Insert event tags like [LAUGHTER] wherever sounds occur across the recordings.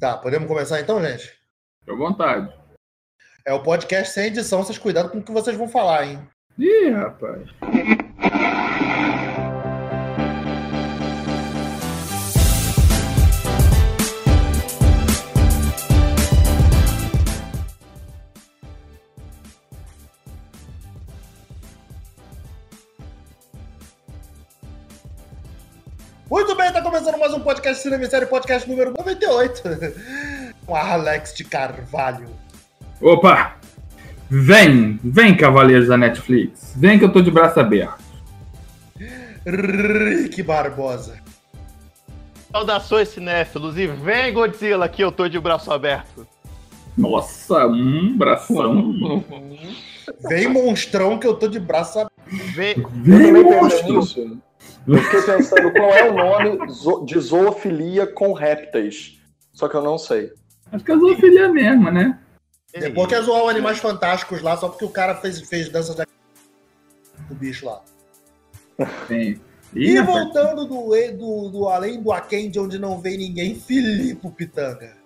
Tá, podemos começar então, gente? Fique à vontade. É o podcast sem edição, vocês cuidado com o que vocês vão falar, hein? Ih, rapaz. Mais um podcast Cinema e Série, podcast número 98. [LAUGHS] Com a Alex de Carvalho. Opa! Vem, vem, cavaleiros da Netflix. Vem que eu tô de braço aberto. Rick Barbosa. Saudações, cinéfilos, e vem Godzilla que eu tô de braço aberto. Nossa, um bração. Vem monstrão que eu tô de braço aberto. Vem... Eu Vem, também pensei monstro. nisso. Eu fiquei pensando qual é o nome de zoofilia com répteis. Só que eu não sei. Acho que é zoofilia mesmo, né? Depois quer zoar o Animais Fantásticos lá, só porque o cara fez, fez dança de... do bicho lá. Tem. E rapaz. voltando do, do, do além do Aquém, de onde não vem ninguém, Filipe Pitanga.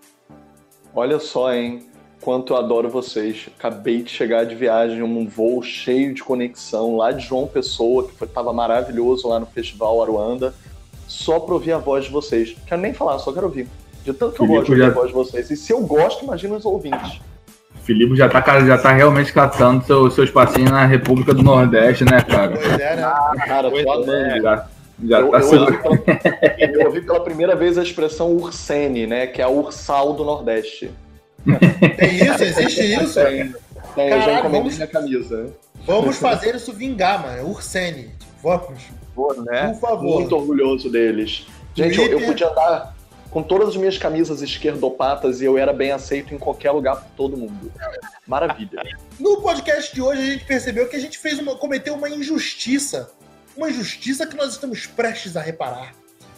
Olha só, hein? Quanto eu adoro vocês. Acabei de chegar de viagem, um voo cheio de conexão lá de João Pessoa, que foi, tava maravilhoso lá no Festival Aruanda, só pra ouvir a voz de vocês. Quero nem falar, só quero ouvir. De tanto que eu gosto de ouvir já- a voz de vocês. E se eu gosto, imagina os ouvintes. Filipe já tá, cara, já tá realmente catando seu, seu espacinho na República do Nordeste, né, cara? Pois é, né? Cara, Pois tô é. amando. Já, já Eu, tá eu sendo- ouvi pela, eu ouvi pela primeira vez a expressão ursene, né? Que é a ursal do Nordeste. Tem isso, existe isso. Tem, tem, eu já Caralho, encomendei vamos- minha camisa. Vamos fazer isso vingar, mano. Ursene. Vamos, Pô, né? por favor. Muito orgulhoso deles. Gente, eu, eu podia andar com todas as minhas camisas esquerdopatas e eu era bem aceito em qualquer lugar por todo mundo. Maravilha. No podcast de hoje a gente percebeu que a gente fez uma, cometeu uma injustiça. Uma injustiça que nós estamos prestes a reparar.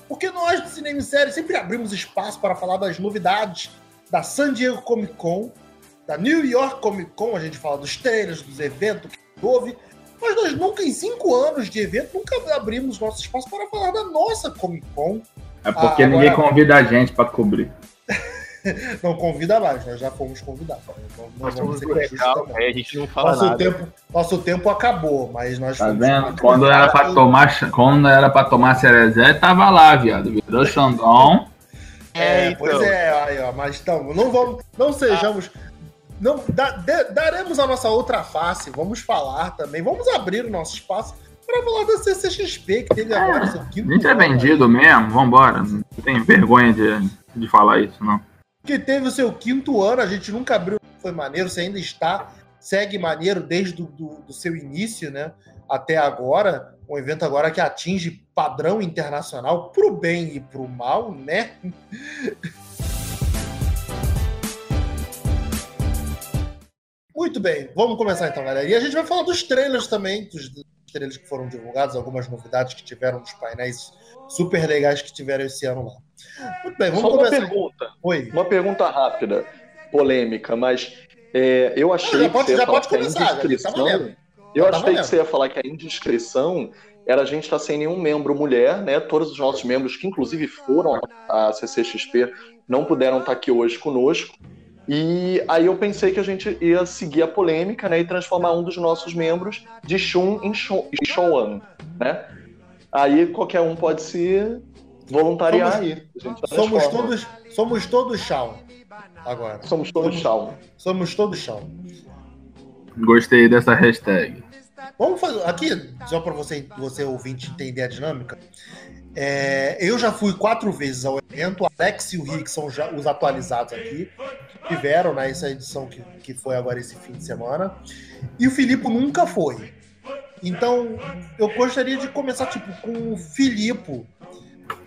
Porque nós do Cinema em Série sempre abrimos espaço para falar das novidades da San Diego Comic Con, da New York Comic Con, a gente fala dos trailers, dos eventos que houve. Mas nós nunca, em cinco anos de evento, nunca abrimos nosso espaço para falar da nossa Comic Con. É porque Ah, ninguém agora- convida a gente pra cobrir. [LAUGHS] Não convida mais, nós já fomos convidados. Não, Nós vamos ser legal, a gente não fala Nosso nada. tempo, nosso tempo acabou, mas nós Tá fomos vendo? Quando era pra tomar, quando era pra tomar cerezé, tava lá, viado. Virou Xandão. É, É, pois então. é, aí, ó, mas então, não vamos, não sejamos, não da- de- daremos a nossa outra face, vamos falar também, vamos abrir o nosso espaço para falar da CCXP que teve agora seu A quinto gente é ano, vendido mesmo, vambora. Não tem vergonha de, de falar isso, não. que teve o seu quinto ano, a gente nunca abriu, foi maneiro, você ainda está, segue maneiro desde do, do, do seu início, né, até agora, um evento agora que atinge padrão internacional pro bem e pro mal, né? Muito bem, vamos começar então, galera. E a gente vai falar dos trailers também, dos, dos trailers que foram divulgados, algumas novidades que tiveram nos painéis super legais que tiveram esse ano lá. Muito bem, vamos Só uma começar. pergunta. Oi. Uma pergunta rápida, polêmica, mas é, eu achei já que pode- ia já falar pode que começar, já tá valendo. Eu tá achei que você ia falar que a indiscrição era a gente estar sem nenhum membro mulher, né? Todos os nossos membros, que inclusive foram à CCXP, não puderam estar aqui hoje conosco. E aí eu pensei que a gente ia seguir a polêmica, né? E transformar um dos nossos membros de Shun em Shouan, né? Aí qualquer um pode se voluntariar Somos- aí. Gente Somos todos, somos todos Shawn agora. Somos todos Shawn. Somos todos Shawn. Gostei dessa hashtag. Vamos fazer aqui, só para você, você ouvinte entender a dinâmica. É, eu já fui quatro vezes ao evento. O Alex e o Rick são já os atualizados aqui. Tiveram nessa edição que, que foi agora esse fim de semana. E o Filipe nunca foi. Então, eu gostaria de começar tipo com o Filipe.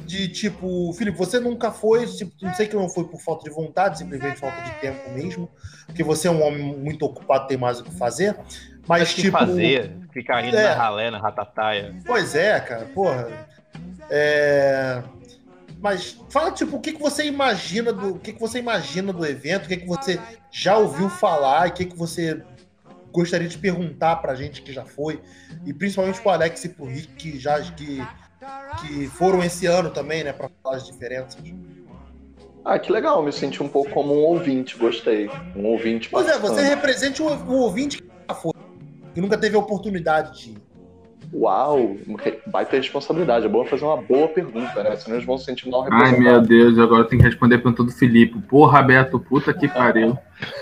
De tipo, Filipe, você nunca foi, tipo, não sei que não foi por falta de vontade, simplesmente falta de tempo mesmo, porque você é um homem muito ocupado, tem mais o que fazer. Mas, Mas que tipo. fazer, ficar rindo É. na ralé, na ratataia. Pois é, cara, porra. É... Mas fala, tipo, o que, que você imagina do. O que, que você imagina do evento, o que, que você já ouviu falar e o que, que você gostaria de perguntar pra gente que já foi. E principalmente pro Alex e pro Rick, que já que, que foram esse ano também, né? Pra falar as diferenças. Ah, que legal, me senti um pouco como um ouvinte, gostei. Um ouvinte Pois é, você representa um, um ouvinte que que nunca teve a oportunidade de ir. Uau, vai ter responsabilidade. É bom fazer uma boa pergunta, né? Senão eles vão se sentir mal Ai, meu. Deus, agora tem que responder a pergunta do Felipe. Porra, Beto, puta que pariu.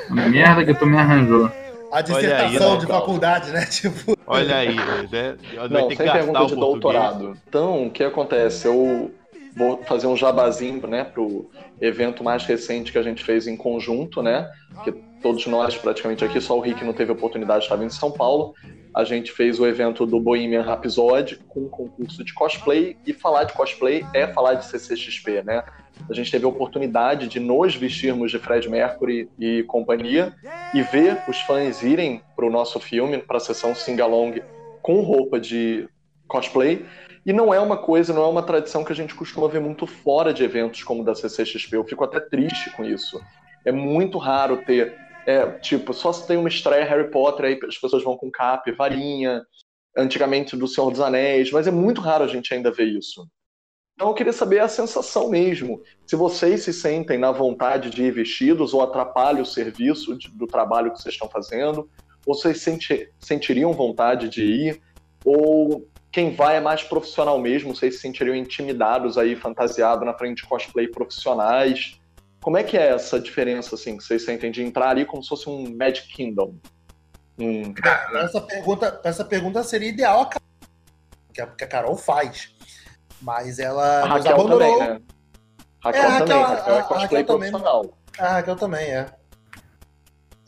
Merda que tu me arranjou. A Olha aí, dissertação né, de faculdade, né? [LAUGHS] Tipo, Olha aí, né? Não, sem pergunta de português. doutorado. Então, o que acontece? Eu vou fazer um jabazinho, né, pro evento mais recente que a gente fez em conjunto, né? Que todos nós, praticamente aqui, só o Rick não teve oportunidade vindo em São Paulo. A gente fez o evento do Bohemian Rhapsody com um concurso de cosplay. E falar de cosplay é falar de CCXP, né? A gente teve a oportunidade de nos vestirmos de Fred Mercury e companhia e ver os fãs irem para o nosso filme, para a sessão sing-along com roupa de cosplay. E não é uma coisa, não é uma tradição que a gente costuma ver muito fora de eventos como da CCXP. Eu fico até triste com isso. É muito raro ter, é, tipo, só se tem uma estreia Harry Potter, aí as pessoas vão com cap, varinha, antigamente do Senhor dos Anéis, mas é muito raro a gente ainda ver isso. Então eu queria saber a sensação mesmo. Se vocês se sentem na vontade de ir vestidos ou atrapalha o serviço de- do trabalho que vocês estão fazendo, ou vocês senti- sentiriam vontade de ir, ou quem vai é mais profissional mesmo, vocês se sentiriam intimidados aí, fantasiado na frente de cosplay profissionais. Como é que é essa diferença, assim, que vocês sentem de entrar ali como se fosse um Magic Kingdom? Um... essa pergunta, essa pergunta seria ideal a Carol, que a, que a Carol faz. Mas ela A Raquel abandonou. também, né? Raquel É, também, Raquel- Raquel é cosplay Raquel também. profissional. A Raquel também é.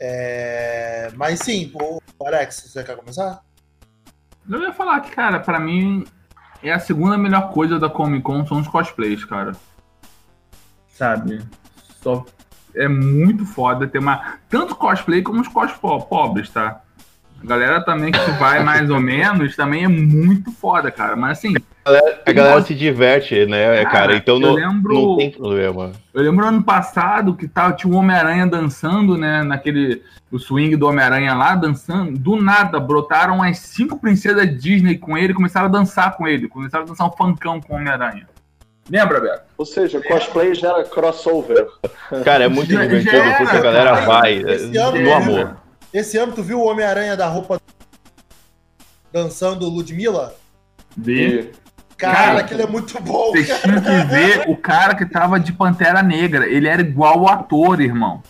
É, Mas sim, pô, Alex, você quer começar? Eu ia falar que, cara, pra mim é a segunda melhor coisa da Comic Con são os cosplays, cara. Sabe? Só é muito foda ter uma. Tanto cosplay como os cos po- pobres, tá? A galera também que vai mais ou menos também é muito foda, cara. Mas assim, A galera se diverte, né, Cara, cara? Então eu não, lembro- não tem problema. eu lembro ano passado que tava, tinha o Homem-Aranha dançando, né? Naquele. O swing do Homem-Aranha lá, dançando. Do nada, brotaram as cinco princesas Disney com ele e começaram a dançar com ele. Começaram a dançar um funkão com o Homem-Aranha. Lembra, Beto? Ou seja, cosplay gera crossover. Cara, é muito Já- divertido já era, porque a galera cara. vai no amor. Esse ano tu viu o Homem-Aranha da roupa dançando Ludmilla? E Cara, Cara, aquilo é muito bom. Vocês cara. tinham que ver o cara que tava de Pantera Negra. Ele era igual o ator, irmão.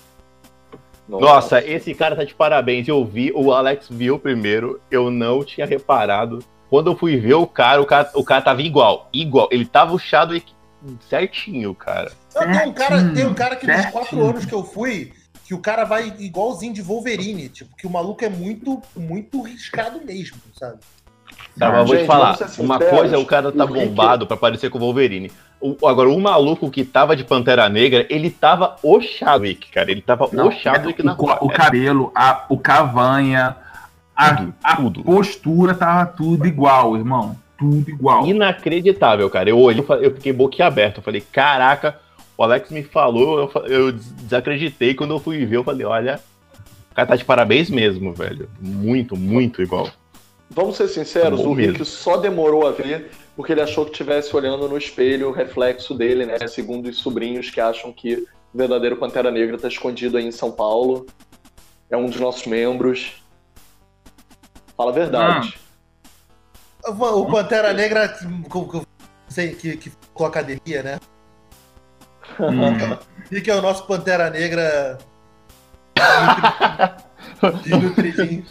Nossa, esse cara tá de parabéns. Eu vi, o Alex viu primeiro, eu não tinha reparado. Quando eu fui ver o cara, o cara, o cara tava igual, igual. Ele tava e- certinho, cara. Não, tem um cara, tem um cara que nos Certinho. quatro anos que eu fui, que o cara vai igualzinho de Wolverine, tipo, que o maluco é muito, muito riscado mesmo, sabe? Tá, mas vou te falar, uma coisa é o cara tá bombado pra parecer com o Wolverine. O- agora, o maluco que tava de Pantera Negra, ele tava o Chadwick, cara. Ele tava Não, o Chadwick na o, o cabelo, a, o cavanha, a, Tudo, a tudo. postura tava tudo igual, irmão. Tudo igual. Inacreditável, cara. Eu olhei, eu fiquei boquiaberto. Eu falei, caraca, o Alex me falou, eu, eu des- desacreditei. Quando eu fui ver, eu falei, olha, o cara tá de parabéns mesmo, velho. Muito, muito igual. Vamos ser sinceros, Bom o Rick mesmo. só demorou a ver porque ele achou que estivesse olhando no espelho o reflexo dele, né? Segundo os sobrinhos que acham que o verdadeiro Pantera Negra tá escondido aí em São Paulo. É um dos nossos membros. Fala a verdade. O Pantera Negra que, que, sei, que, que faltou academia, né? Hum. E que é o nosso Pantera Negra. [LAUGHS] de.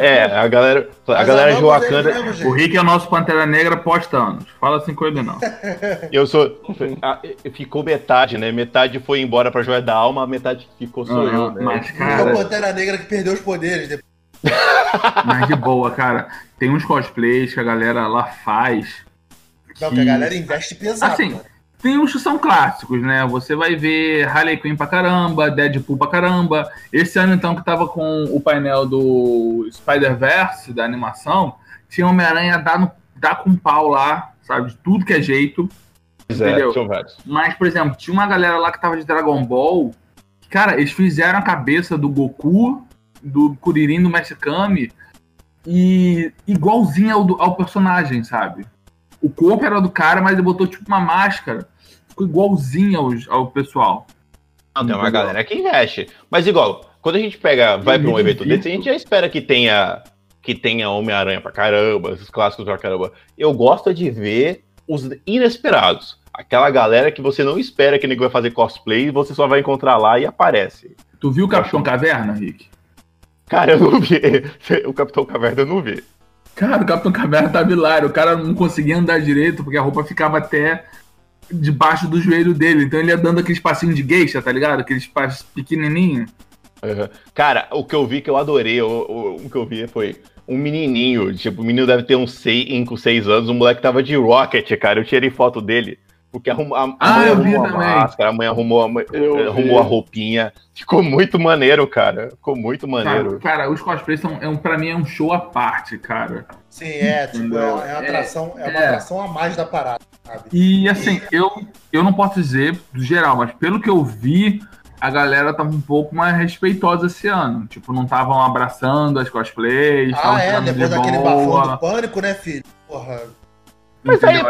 É, a galera, a Mas galera de ele Wakanda. mesmo, O. Rick é o nosso Pantera Negra pós-Thanos. Fala assim com ele, não. [LAUGHS] Eu sou. a- Ficou metade, né? Metade foi embora pra Joia da Alma, a metade que ficou sou eu, né? Mas, É o cara, Pantera Negra que perdeu os poderes. depois. [LAUGHS] mas de boa, cara. Tem uns cosplays que a galera lá faz. Não, que a galera investe pesado. Assim, cara. Uns que são clássicos, né? Você vai ver Harley Quinn pra caramba, Deadpool pra caramba. Esse ano, então, que tava com o painel do Spider-Verse, da animação, tinha Homem-Aranha dar, no- dar com pau lá, sabe? De tudo que é jeito. É, entendeu? vários. Mas, por exemplo, tinha uma galera lá que tava de Dragon Ball. que, Cara, eles fizeram a cabeça do Goku, do Kuririn, do Mestre Kami, e igualzinho ao, do- ao personagem, sabe? O corpo era do cara, mas ele botou tipo uma máscara. Ficou igualzinho ao, ao pessoal. Não, tem uma galera que investe. Mas igual, quando a gente pega, vai pra um evento desse, a gente já espera que tenha que tenha Homem-Aranha pra caramba, esses clássicos pra caramba. Eu gosto de ver os inesperados. Aquela galera que você não espera que ele vai fazer cosplay e você só vai encontrar lá e aparece. Tu viu o Capitão Caverna, Rick? Cara, eu não vi. [LAUGHS] O Capitão Caverna eu não vi. Cara, o Capitão Caverna tava hilário. O cara não conseguia andar direito porque a roupa ficava até debaixo do joelho dele. Então ele ia dando aquele espacinho de geisha, tá ligado? Aquele espaço pequenininho. Uhum. Cara, o que eu vi que eu adorei, o, o, o, que eu vi foi um menininho. Tipo, o menino deve ter uns 5, 6 anos. O moleque tava de Rocket, cara. Eu tirei foto dele. Porque arruma, a, ah, mãe arrumou a máscara, a mãe arrumou, a, arrumou a roupinha. Ficou muito maneiro, cara. Ficou muito maneiro. Cara, cara os cosplays são, é um, pra mim é um show à parte, cara. Sim, é, tipo, é, é, uma atração, é, é uma atração a mais da parada, sabe? E assim, eu, eu não posso dizer do geral, mas pelo que eu vi, a galera tava um pouco mais respeitosa esse ano. Tipo, não estavam abraçando as cosplays. Ah, é, depois de daquele bafão do pânico, né, filho? Porra. Mas aí,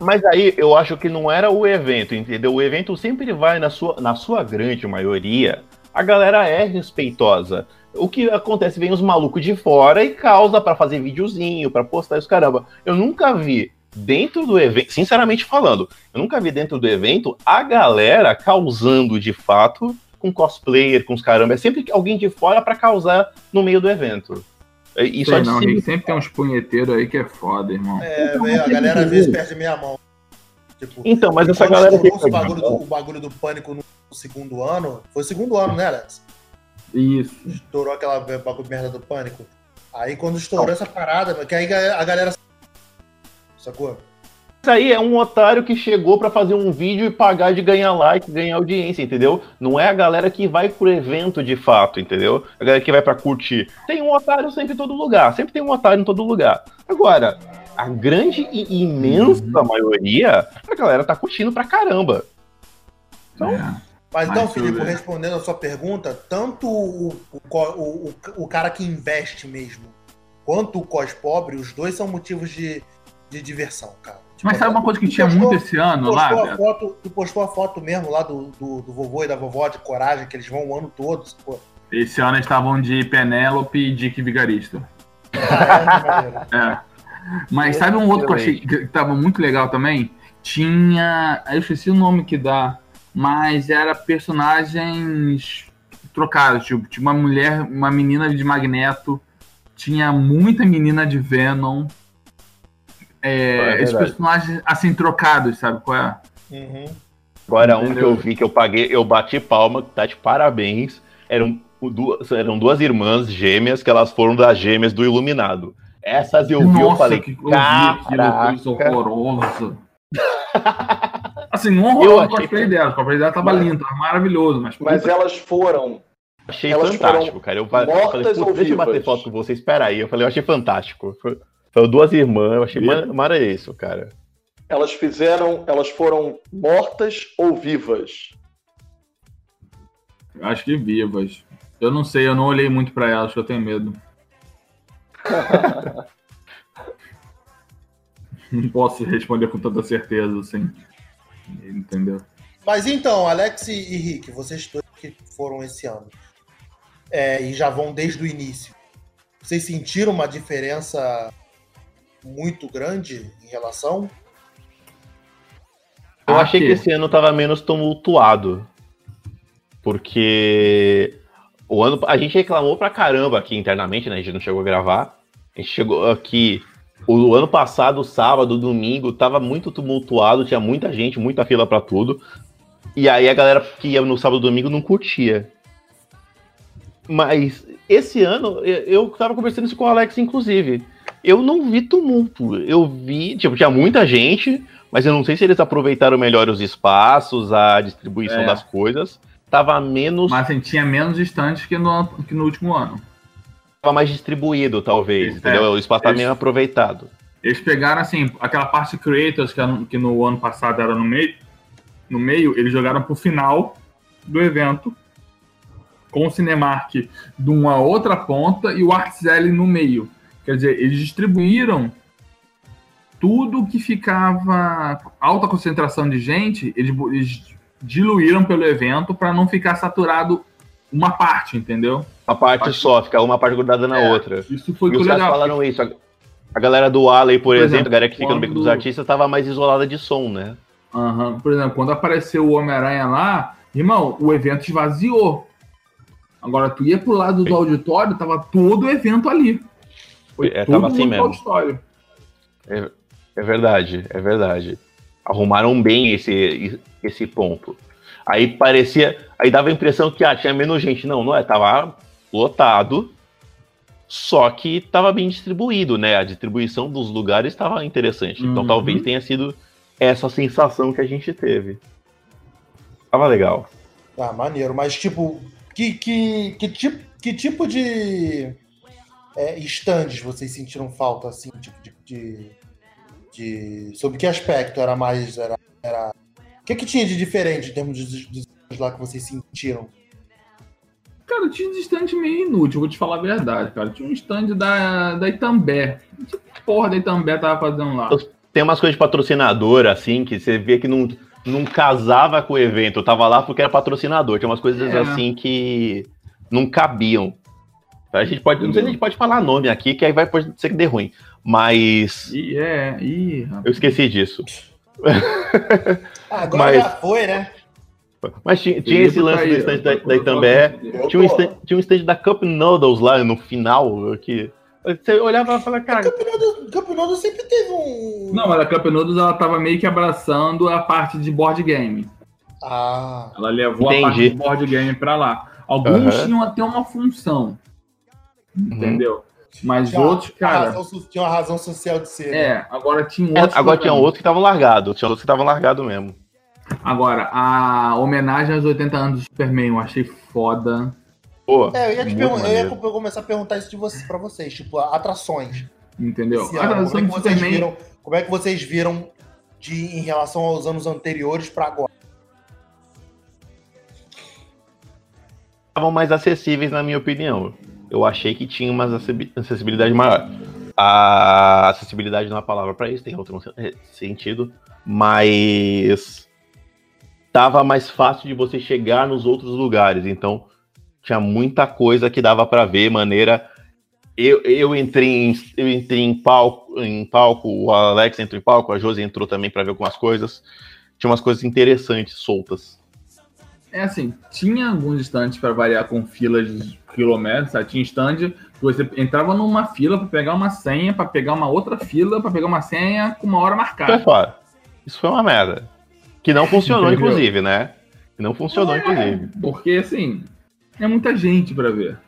mas aí eu acho que não era o evento, entendeu? O evento sempre vai, na sua, na sua grande maioria, a galera é respeitosa. O que acontece, vem os malucos de fora e causa para fazer videozinho, para postar isso, caramba. Eu nunca vi dentro do evento, sinceramente falando, eu nunca vi dentro do evento a galera causando de fato com cosplayer, com os caramba. É sempre alguém de fora para causar no meio do evento. Isso Sei, não, sempre... sempre tem uns punheteiros aí que é foda, irmão. É, então, a galera às vezes perde meia mão. Tipo, então, mas essa galera. Que... O, bagulho do, o bagulho do pânico no segundo ano. Foi o segundo ano, né, Alex? Isso. Estourou aquela bagulho merda do pânico. Aí quando estourou não. essa parada, que aí a galera. Sacou? Isso aí é um otário que chegou para fazer um vídeo e pagar de ganhar like, ganhar audiência, entendeu? Não é a galera que vai pro evento de fato, entendeu? A galera que vai para curtir. Tem um otário sempre em todo lugar, sempre tem um otário em todo lugar. Agora, a grande e imensa uhum. maioria, a galera tá curtindo pra caramba. Então, é. Mas então, Filipe, respondendo a sua pergunta, tanto o, o, o, o, cara que investe mesmo, quanto o cos pobre, os dois são motivos de, de diversão, cara. Mas sabe uma coisa que tinha postou, muito esse ano lá? A foto, tu postou a foto mesmo lá do, do, do, vovô e da vovó de coragem, que eles vão o ano todo. Pô. Esse ano eles estavam de Penélope e Dick Vigarista. Ah, é, é. Mas sabe um outro que eu achei que tava muito legal também? Tinha. Eu esqueci o nome que dá, mas era personagens trocados. Tipo, tinha uma mulher, uma menina de Magneto, tinha muita menina de Venom é, é esses personagens assim trocados, sabe qual é? Uhum. Agora um que eu vi que eu paguei, eu bati palma, tá de parabéns. Eram duas, eram duas irmãs gêmeas que elas foram das gêmeas do Iluminado. Essas eu Nossa, vi, eu falei, que caraca. coisa horrorosa. [LAUGHS] assim, não horroroso o cosplay dela, o cosplay dela tava mas... lindo, tava maravilhoso. Mas, mas elas foram Achei elas fantástico, cara. Eu falei, deixa eu bater foto com você, espera aí. Eu falei, eu achei fantástico. Foram duas irmãs, eu achei e... mara isso, cara. Elas fizeram. Elas foram mortas ou vivas? Acho que vivas. Eu não sei, eu não olhei muito para elas, que eu tenho medo. [LAUGHS] não posso responder com tanta certeza, assim. Entendeu? Mas então, Alex e Rick, vocês dois que foram esse ano é, e já vão desde o início, vocês sentiram uma diferença muito grande em relação? Eu ah, achei que esse ano tava menos tumultuado. Porque o ano a gente reclamou pra caramba aqui internamente, né? A gente não chegou a gravar. A gente chegou aqui o ano passado, sábado, domingo, tava muito tumultuado, tinha muita gente, muita fila para tudo. E aí a galera que ia no sábado e domingo não curtia. Mas esse ano, eu tava conversando isso com o Alex, inclusive eu não vi tumulto. Eu vi, tipo, tinha muita gente, mas eu não sei se eles aproveitaram melhor os espaços, a distribuição é. das coisas. Tava menos. Mas assim, tinha menos estantes que no, que no último ano. Tava mais distribuído, talvez, é. entendeu? O espaço tá meio aproveitado. Eles pegaram, assim, aquela parte creators que, que no ano passado era no meio, no meio, eles jogaram pro final do evento com o Cinemark de uma outra ponta e o Artzelli no meio. Quer dizer, eles distribuíram tudo que ficava alta concentração de gente, eles, eles diluíram pelo evento para não ficar saturado uma parte, entendeu? Uma parte, parte só, ficar uma parte grudada na é, outra. Isso foi e os caras falaram isso. A galera do Alley, por, por exemplo, exemplo, a galera que fica no beco dos artistas, estava mais isolada de som, né? Uhum. Por exemplo, quando apareceu o Homem-Aranha lá, irmão, o evento esvaziou. Agora, tu ia pro lado do auditório, tava todo o evento ali. Foi é, tava assim mesmo. Auditório. É, é verdade, é verdade. Arrumaram bem esse, esse ponto. Aí parecia. Aí dava a impressão que ah, tinha menos gente. Não, não é. Tava lotado. Só que tava bem distribuído, né? A distribuição dos lugares estava interessante. Então uhum. talvez tenha sido essa sensação que a gente teve. Tava legal. Tá, maneiro. Mas, tipo, que, que, que, tipo, que tipo de é, stands vocês sentiram falta, assim, tipo, de, de, de, Sobre que aspecto era mais. Era, era... O que, que tinha de diferente em termos de, de, de lá que vocês sentiram? Cara, tinha um stand meio inútil, vou te falar a verdade, cara. Tinha um stand da, da Itambé. Que porra da Itambé tava fazendo lá? Tem umas coisas de patrocinador, assim, que você vê que não, não casava com o evento. Eu tava lá porque era patrocinador. Tinha umas coisas é. assim que não cabiam. A gente pode, não sei se a gente pode falar nome aqui, que aí vai pode ser que dê ruim. Mas. Ih, é, ih, eu esqueci disso. [LAUGHS] Ah, agora Mas... já foi, né? Mas tinha, tinha esse lance do stand da, da Itambé. Tinha um, stand, tinha um stand da Cup Noodles lá no final. Que você olhava e falava, cara. A Cup Noodles, sempre teve um. Não, mas a Cup Noodles ela tava meio que abraçando a parte de board game. Ah. Ela levou entendi. a parte de board game pra lá. Alguns uhum. tinham até uma função. Uhum. Entendeu? Mas tinha, outros, cara. Razão, tinha uma razão social de ser. É, né? agora tinha outros. É, agora tinha outros que estavam largados. Tinha outros que estavam largados mesmo. Agora, a homenagem aos 80 anos do Superman, eu achei foda. Pô, é, eu ia, te eu ia começar a perguntar isso de você, pra vocês, tipo, atrações. Entendeu? Ano, como, é que vocês viram, como é que vocês viram de, em relação aos anos anteriores para agora? Estavam mais acessíveis, na minha opinião. Eu achei que tinha uma acessibilidade maior. A acessibilidade não é uma palavra para isso, tem outro sentido, mas tava mais fácil de você chegar nos outros lugares. Então, tinha muita coisa que dava para ver, maneira. Eu, eu entrei em, eu entrei em palco, em palco, o Alex entrou em palco, a Josi entrou também para ver algumas coisas. Tinha umas coisas interessantes soltas. É assim, tinha alguns estantes para variar com filas de quilômetros, sabe? tinha stand que você entrava numa fila para pegar uma senha, para pegar uma outra fila, para pegar uma senha com uma hora marcada. Foi fora. Isso foi uma merda. Que não funcionou, Entendeu? inclusive, né? Que não funcionou, é, inclusive. Porque, assim, é muita gente para ver.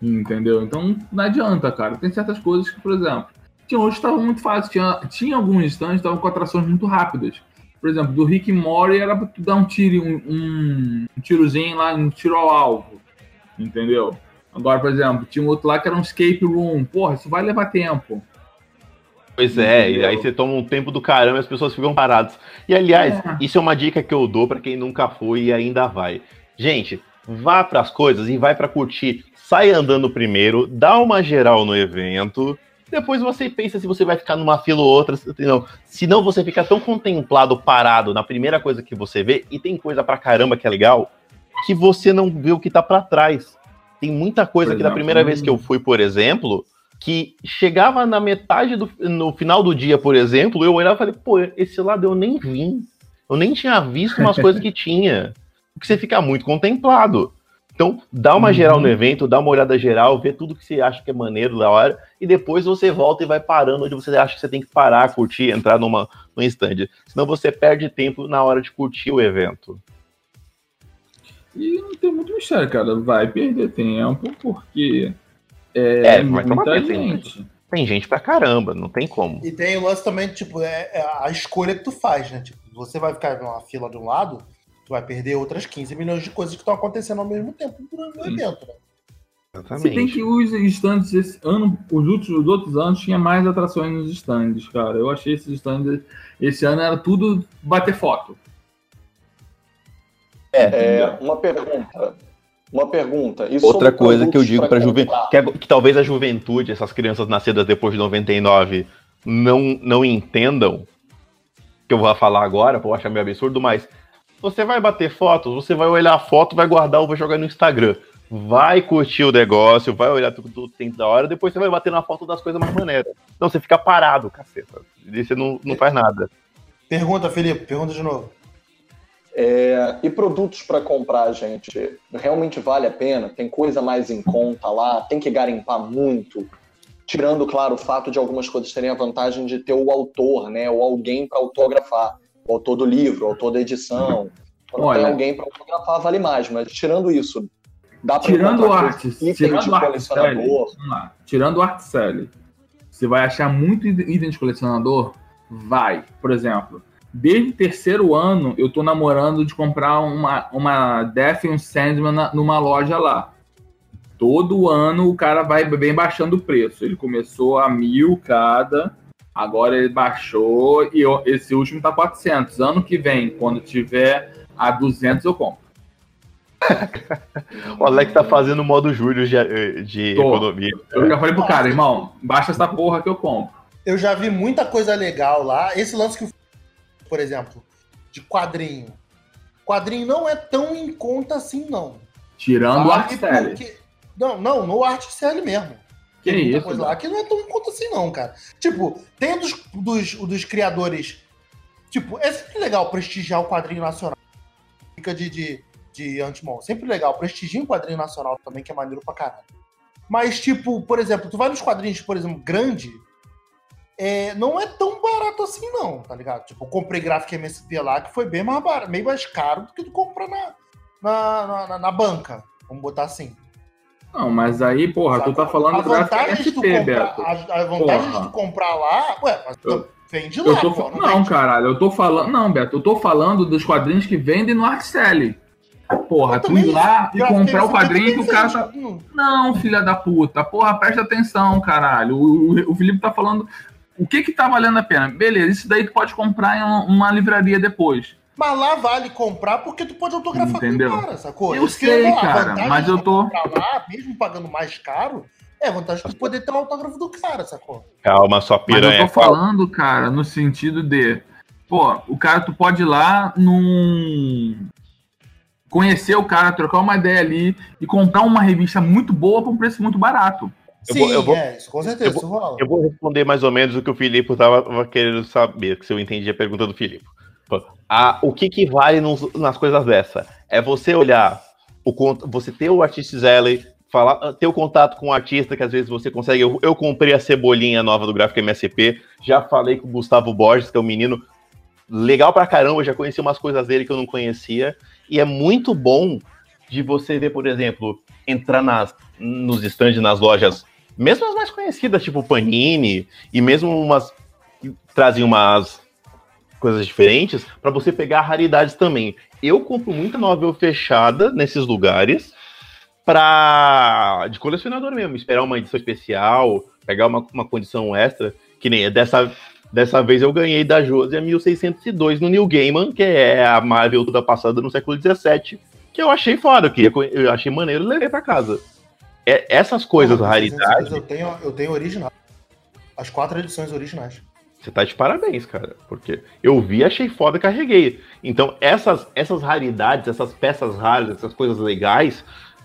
Entendeu? Então, não adianta, cara. Tem certas coisas que, por exemplo, tinha hoje estava muito fácil. Tinha, tinha alguns stands que estavam com atrações muito rápidas. Por exemplo, do Rick Mori era pra tu dar um tiro, um, um, um tirozinho lá, um tiro ao alvo. Entendeu? Agora, por exemplo, tinha um outro lá que era um escape room. Porra, isso vai levar tempo. Pois é, Entendeu? e aí você toma um tempo do caramba e as pessoas ficam paradas. E aliás, é. isso é uma dica que eu dou para quem nunca foi e ainda vai. Gente, vá para as coisas e vai para curtir. Sai andando primeiro, dá uma geral no evento. Depois você pensa se você vai ficar numa fila ou outra. Não. Senão você fica tão contemplado, parado na primeira coisa que você vê, e tem coisa pra caramba que é legal, que você não vê o que tá para trás. Tem muita coisa por que exemplo, da primeira vez que eu fui, por exemplo, que chegava na metade do no final do dia, por exemplo, eu olhava e falei, pô, esse lado eu nem vi. Eu nem tinha visto umas coisas que tinha. [LAUGHS] Porque você fica muito contemplado. Então, dá uma uhum. geral no evento, dá uma olhada geral, vê tudo que você acha que é maneiro da hora, e depois você volta e vai parando onde você acha que você tem que parar, curtir, entrar numa, num stand. Senão você perde tempo na hora de curtir o evento. E não tem muito mistério, cara. Vai perder tempo, porque é, é muita gente. Tem gente pra caramba, não tem como. E tem o lance também, tipo, é, é a escolha que tu faz, né? Tipo, você vai ficar numa fila de um lado, tu vai perder outras 15 milhões de coisas que estão acontecendo ao mesmo tempo durante o evento, né? Exatamente. Se tem que os stands esse ano, os últimos os outros anos tinha mais atrações nos stands, cara. Eu achei esses stands esse ano era tudo bater foto. É, é uma pergunta. Uma pergunta. Outra coisa que eu digo para a juventude, que, é, que, talvez a juventude, essas crianças nascidas depois de 99, não, não entendam, que eu vou falar agora, vou achar meio absurdo, mas você vai bater fotos, você vai olhar a foto, vai guardar ou vai jogar no Instagram. Vai curtir o negócio, vai olhar tudo, tudo tem da hora, depois você vai bater na foto das coisas mais maneiras. Não, você fica parado, caceta. E você não, não faz nada. Pergunta, Felipe, pergunta de novo. É, e produtos para comprar, gente, realmente vale a pena? Tem coisa mais em conta lá? Tem que garimpar muito? Tirando, claro, o fato de algumas coisas terem a vantagem de ter o autor, né? Ou alguém para autografar. O autor do livro, o autor da edição. Quando Olha, tem alguém para autografar, vale mais. Mas tirando isso, dá para Tirando o arte, itens tirando de arte colecionador. Tirando o art sell, você vai achar muito item de colecionador? Vai. Por exemplo, desde o terceiro ano eu tô namorando de comprar uma, uma Death e um Sandman na- numa loja lá. Todo ano o cara vai bem baixando o preço. Ele começou a mil cada, agora ele baixou e eu- esse último tá 400. Ano que vem, quando tiver a 200 eu compro. [LAUGHS] O Alex tá fazendo modo Júlio de, de Tô. economia. Eu já falei pro cara, irmão, baixa essa porra que eu compro. Eu já vi muita coisa legal lá. Esse lance que, o- por exemplo, de quadrinho. Quadrinho não é tão em conta assim, não. Tirando o Vale art seller. porque- Não, não, no Art CL mesmo. Que Tem muita isso, coisa mano. lá que não é tão conta assim, não, cara. Tipo, tem dos, dos, dos criadores. Tipo, é sempre legal prestigiar o quadrinho nacional. Fica de, de, de antemão. Sempre legal. Prestigia o quadrinho nacional também, que é maneiro pra caralho. Mas, tipo, por exemplo, tu vai nos quadrinhos, por exemplo, grande. É, não é tão barato assim, não, tá ligado? Tipo, eu comprei gráfico MSP lá, que foi bem mais barato, meio mais caro do que tu compra na, na, na, na- na banca. Vamos botar assim. Não, mas aí, porra, tu tá falando a do vantagem SP, comprar, Beto. a, a vantagem Porra. de tu comprar lá, ué, mas tu Eu- vende lá, Eu tô, pô, não, não, vende. caralho, eu tô falando. Não, Beto, eu tô falando dos quadrinhos que vendem no Artcell. Porra, Eu tu ir lá e comprar o quadrinho que o cara tá. Não, filha da puta. Porra, presta atenção, caralho. O, o- o Felipe tá falando. O que que tá valendo a pena? Beleza, isso daí tu pode comprar em uma livraria depois. Mas lá vale comprar porque tu pode autografar Entendeu? com o cara, sacou? Eu que sei, cara, mas eu tu tô- comprar lá, mesmo pagando mais caro, é a vantagem de tu poder ter o autógrafo do cara, sacou? Calma, sua Mas eu piranha. tô falando, cara, no sentido de. Pô, o cara, tu pode ir lá num. Conhecer o cara, trocar uma ideia ali e comprar uma revista muito boa por um preço muito barato. Eu Sim, vou- eu vou- é, isso com certeza, eu vou- isso rola. Eu vou responder mais ou menos o que o Filipe estava querendo saber, se eu entendi a pergunta do Filipe. Ah, o que, que vale nos- nas coisas dessa? É você olhar, o, você ter o Artist Alley, falar, ter o contato com o artista, que às vezes você consegue. Eu, eu comprei a cebolinha nova do gráfico MSP, já falei com o Gustavo Borges, que é um menino legal pra caramba, já conheci umas coisas dele que eu não conhecia. E é muito bom de você ver, por exemplo, entrar nas, nos stands, nas lojas mesmo as mais conhecidas, tipo Panini, e mesmo umas que trazem umas coisas diferentes, para você pegar raridades também. Eu compro muita novel fechada nesses lugares para de colecionador mesmo, esperar uma edição especial, pegar uma, uma condição extra, que nem dessa dessa vez eu ganhei da Josi a 1602 no New Gaiman, que é a Marvel toda passada no século 17, que eu achei foda, que eu achei maneiro e levei para casa. É- essas coisas, raridades, Eu tenho, eu tenho original. As quatro edições originais. Você tá de parabéns, cara. Porque eu vi, achei foda carreguei. Então, essas, essas raridades, essas peças raras, essas coisas legais,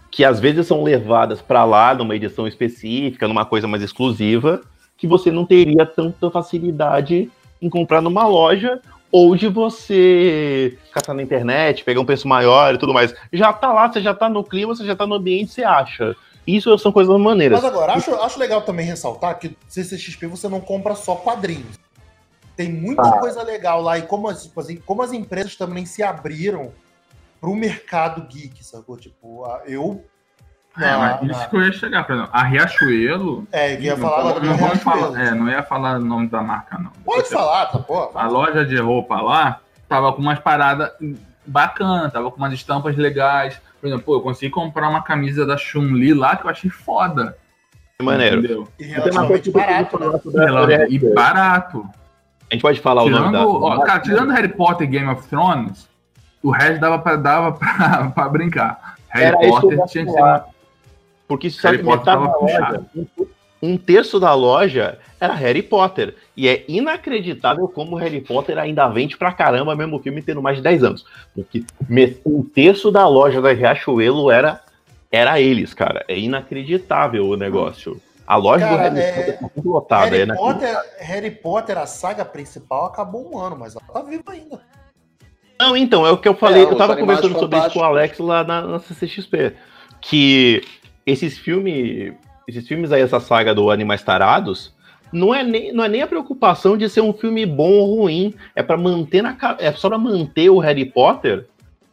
que às vezes são levadas pra lá numa edição específica, numa coisa mais exclusiva, que você não teria tanta facilidade em comprar numa loja ou de você catar na internet, pegar um preço maior e tudo mais. Já tá lá, você já tá no clima, você já tá no ambiente, você acha. Isso são coisas maneiras. Mas agora, acho, acho legal também ressaltar que CCXP você não compra só quadrinhos. Tem muita Ah. coisa legal lá e como as, tipo assim, como as empresas também se abriram pro mercado geek, sacou? Tipo, a- eu. É, na- mas na- isso que eu ia chegar, por exemplo, a Riachuelo. é, eu ia não, falar não, falar, é, não ia falar o nome da marca, não. Pode falar, tá pô. A loja de roupa lá tava com umas paradas bacanas, tava com umas estampas legais. Por exemplo, pô, eu consegui comprar uma camisa da Chun-Li lá que eu achei foda. Maneiro. Entendeu? E relativamente barato, né? E barato. A gente pode falar o nome Tirando, da. ó, cara, tirando Harry Potter e Game of Thrones, o resto dava pra, dava pra, [LAUGHS] pra brincar. Harry Era Potter tinha que ser. Porque só Harry que Potter tava loja. puxado. um terço da loja era Harry Potter. E é inacreditável como Harry Potter ainda vende pra caramba, mesmo o filme tendo mais de 10 anos. Porque um terço da loja da Riachuelo era, era eles, cara. É inacreditável o negócio. A loja Cara, do Harry é- Potter tá muito lotada. Harry, é inacreditável. Potter, Harry Potter, a saga principal, acabou um ano, mas ela tá viva ainda. Não, então, é o que eu falei. É, eu tava conversando sobre isso com o. Alex lá na, na CCXP. Que esses filmes. Esses filmes aí, essa saga do Animais Tarados, não é nem, não é nem a preocupação de ser um filme bom ou ruim. É para manter na É só pra manter o Harry Potter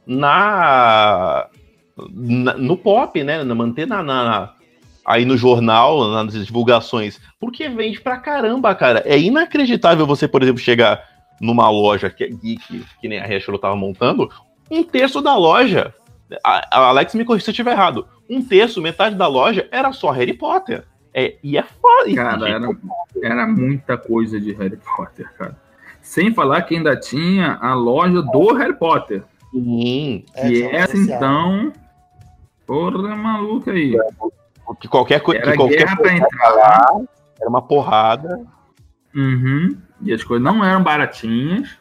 na. na- no pop, né? Manter na, na- aí no jornal, nas divulgações. Porque vende pra caramba, cara. É inacreditável você, por exemplo, chegar numa loja que é geek, que nem a Riachuelo tava montando, um terço da loja. A, a Alex me corrija se eu estiver errado. Um terço, metade da loja era só Harry Potter. É, e é foda. Cara, era, era muita coisa de Harry Potter, cara. Sem falar que ainda tinha a loja do Harry Potter. Sim, É, que tinha essa, então. Porra, maluca aí. Que qualquer coisa. Era Que qualquer guerra pra entrar. era uma porrada. Uhum. E as coisas não eram baratinhas.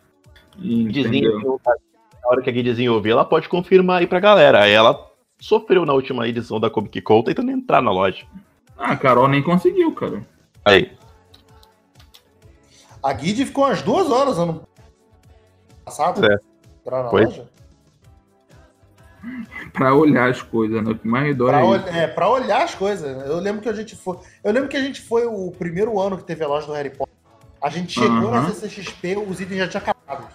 Na hora que a Guidizinho ouvir, ela pode confirmar aí pra galera. Aí ela sofreu na última edição da Comic Con tentando entrar na loja. Ah, a Carol nem conseguiu, cara. Aí. A Guide ficou umas duas horas ano passado. É. Entrar na Foi. loja. Pra olhar as coisas, né? O que mais dói Pra, é ol- é, pra olhar as coisas. Eu lembro que a gente foi. Eu lembro que a gente foi o primeiro ano que teve a loja do Harry Potter. A gente chegou na Aham. CCXP, os itens já tinham acabado.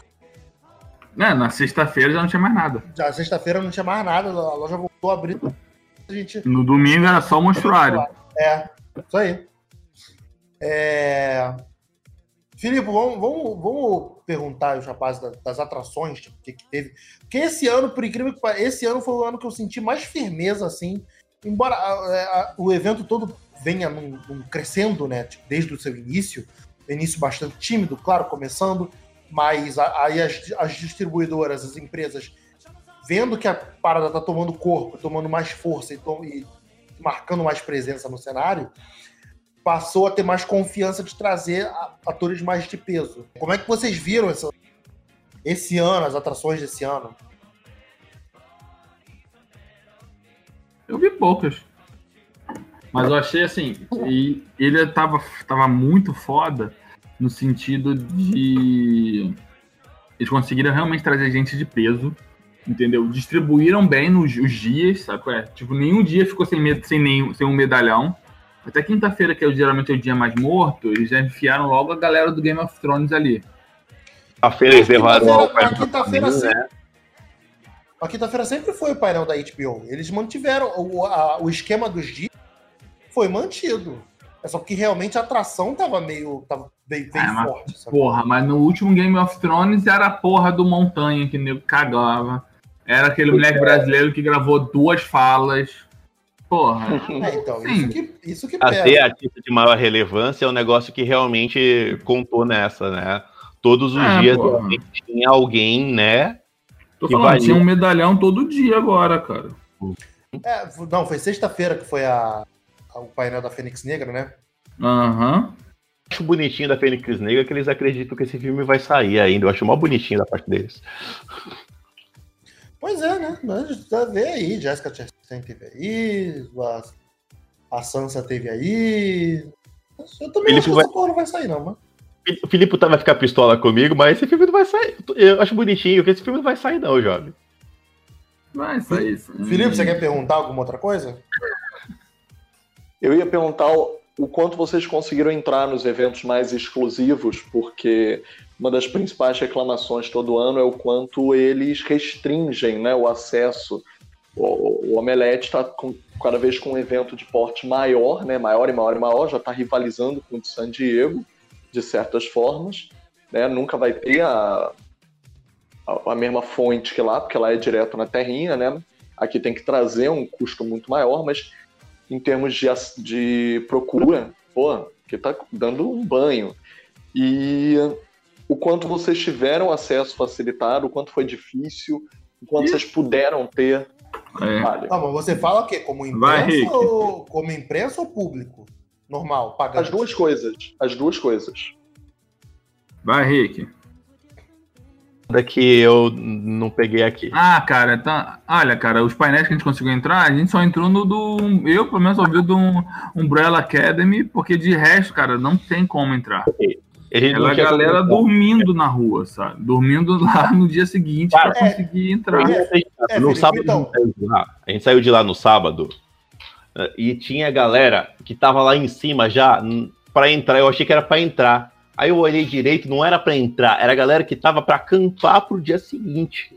É, na sexta-feira já não tinha mais nada. Já sexta-feira não tinha mais nada, a loja voltou a abrir. A gente. No domingo era só o monstruário. É, isso aí. É... Filipe, vamos, vamos, vamos perguntar aos rapazes da- das atrações, tipo, o que, que teve. Porque esse ano, por incrível que pareça, esse ano foi o ano que eu senti mais firmeza, assim. Embora a- a- o evento todo venha num- num crescendo, né? tipo, desde o seu início. Início bastante tímido, claro, começando. Mas aí as, as distribuidoras, as empresas, vendo que a parada tá tomando corpo, tomando mais força e, e marcando mais presença no cenário, passou a ter mais confiança de trazer atores mais de peso. Como é que vocês viram essa- esse ano, as atrações desse ano? Eu vi poucas. Mas eu achei assim, e ele tava, tava muito foda no sentido de. Eles conseguiram realmente trazer gente de peso, entendeu? Distribuíram bem nos os dias, sabe? é? Tipo, nenhum dia ficou sem, med- sem, nenhum, sem um medalhão. Até quinta-feira, que é, o- geralmente é o dia mais morto, eles já enfiaram logo a galera do Game of Thrones ali. A feira eles levaram Quinta-feira- ao quinta-feira, né? A quinta-feira sempre foi o painel da HBO. Eles mantiveram o, a- o esquema dos dias, foi mantido. É só que realmente a atração tava meio, tava bem, bem mas forte. sabe? Porra, mas no último Game of Thrones era a porra do Montanha que nego cagava. Era aquele moleque brasileiro que gravou duas falas. Porra. [LAUGHS] É, então, Sim. isso que, isso que Até pega. artista de maior relevância é um negócio que realmente contou nessa, né? Todos os É, dias tinha alguém, né? Tô Que falando, tinha um medalhão todo dia agora, cara. É, não, foi sexta-feira que foi a, a- o painel da Fênix Negra, né? Aham. Acho bonitinho da Fênix Negra que eles acreditam que esse filme vai sair ainda. Eu acho mó bonitinho da parte deles. Pois é, né? Mas já vê aí, Jessica Chastain teve aí, a, a Sansa teve aí. Eu também Felipe acho que vai- essa porra não vai sair, não, mas. O Filipe tá, vai ficar pistola comigo, mas esse filme não vai sair. Eu acho bonitinho que esse filme não vai sair, não, jovem. Vai sair sim. Felipe, você quer perguntar alguma outra coisa? Eu ia perguntar o, o quanto vocês conseguiram entrar nos eventos mais exclusivos, porque uma das principais reclamações todo ano é o quanto eles restringem né, o acesso. O, o Omelete está cada vez com um evento de porte maior, né, maior e maior e maior, já está rivalizando com o de San Diego, de certas formas. Né, nunca vai ter a, a, a mesma fonte que lá, porque lá é direto na terrinha, né? Aqui tem que trazer um custo muito maior, mas em termos de, de procura, pô, que tá dando um banho. E o quanto vocês tiveram acesso facilitado, o quanto foi difícil, o quanto vocês puderam ter. É. Vale. Não, mas você fala o quê? Como imprensa, ou, como imprensa ou público? normal, pagando. As duas coisas. As duas coisas. Vai, Rick. que eu não peguei aqui. Ah, cara, tá. Olha, cara, os painéis que a gente conseguiu entrar, a gente só entrou no do. Eu, pelo menos, ouvi do Umbrella Academy, porque de resto, cara, não tem como entrar. Ela a galera dormindo na rua, sabe? Dormindo lá [LAUGHS] no dia seguinte para é, conseguir entrar. É, no sábado então... a, gente lá, a gente saiu de lá no sábado eh, e tinha galera que tava lá em cima já para entrar. Eu achei que era para entrar. Aí eu olhei direito, não era para entrar, era a galera que tava para acampar pro dia seguinte,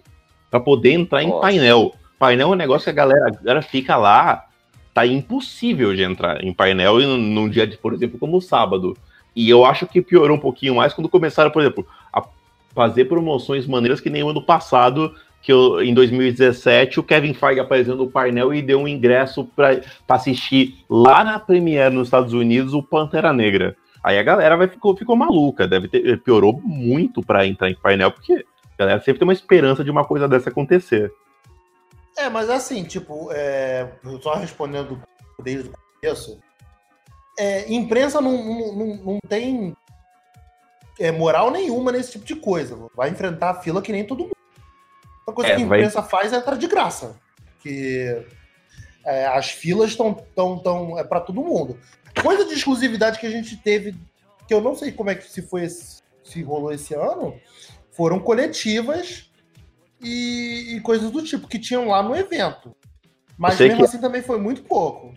para poder entrar Nossa. em painel. Painel é um negócio que a galera, a galera fica lá, tá impossível de entrar em painel num dia, de, por exemplo, como o sábado. E eu acho que piorou um pouquinho mais quando começaram, por exemplo, a fazer promoções maneiras que nem o ano passado, que eu, em 2017 o Kevin Feige apareceu no painel e deu um ingresso para assistir lá na Premiere nos Estados Unidos o Pantera Negra. Aí a galera vai, ficou, ficou maluca, deve ter piorou muito para entrar em painel, porque a galera sempre tem uma esperança de uma coisa dessa acontecer. É, mas assim, tipo, é, só respondendo desde o começo, é, imprensa não, não, não tem é, moral nenhuma nesse tipo de coisa. Vai enfrentar a fila que nem todo mundo. A coisa é, que a imprensa vai... faz é entrar de graça. Que é, as filas estão tão, tão, é para todo mundo. Coisa de exclusividade que a gente teve, que eu não sei como é que se foi esse, se rolou esse ano, foram coletivas e, e, coisas do tipo que tinham lá no evento. Mas mesmo que... assim também foi muito pouco.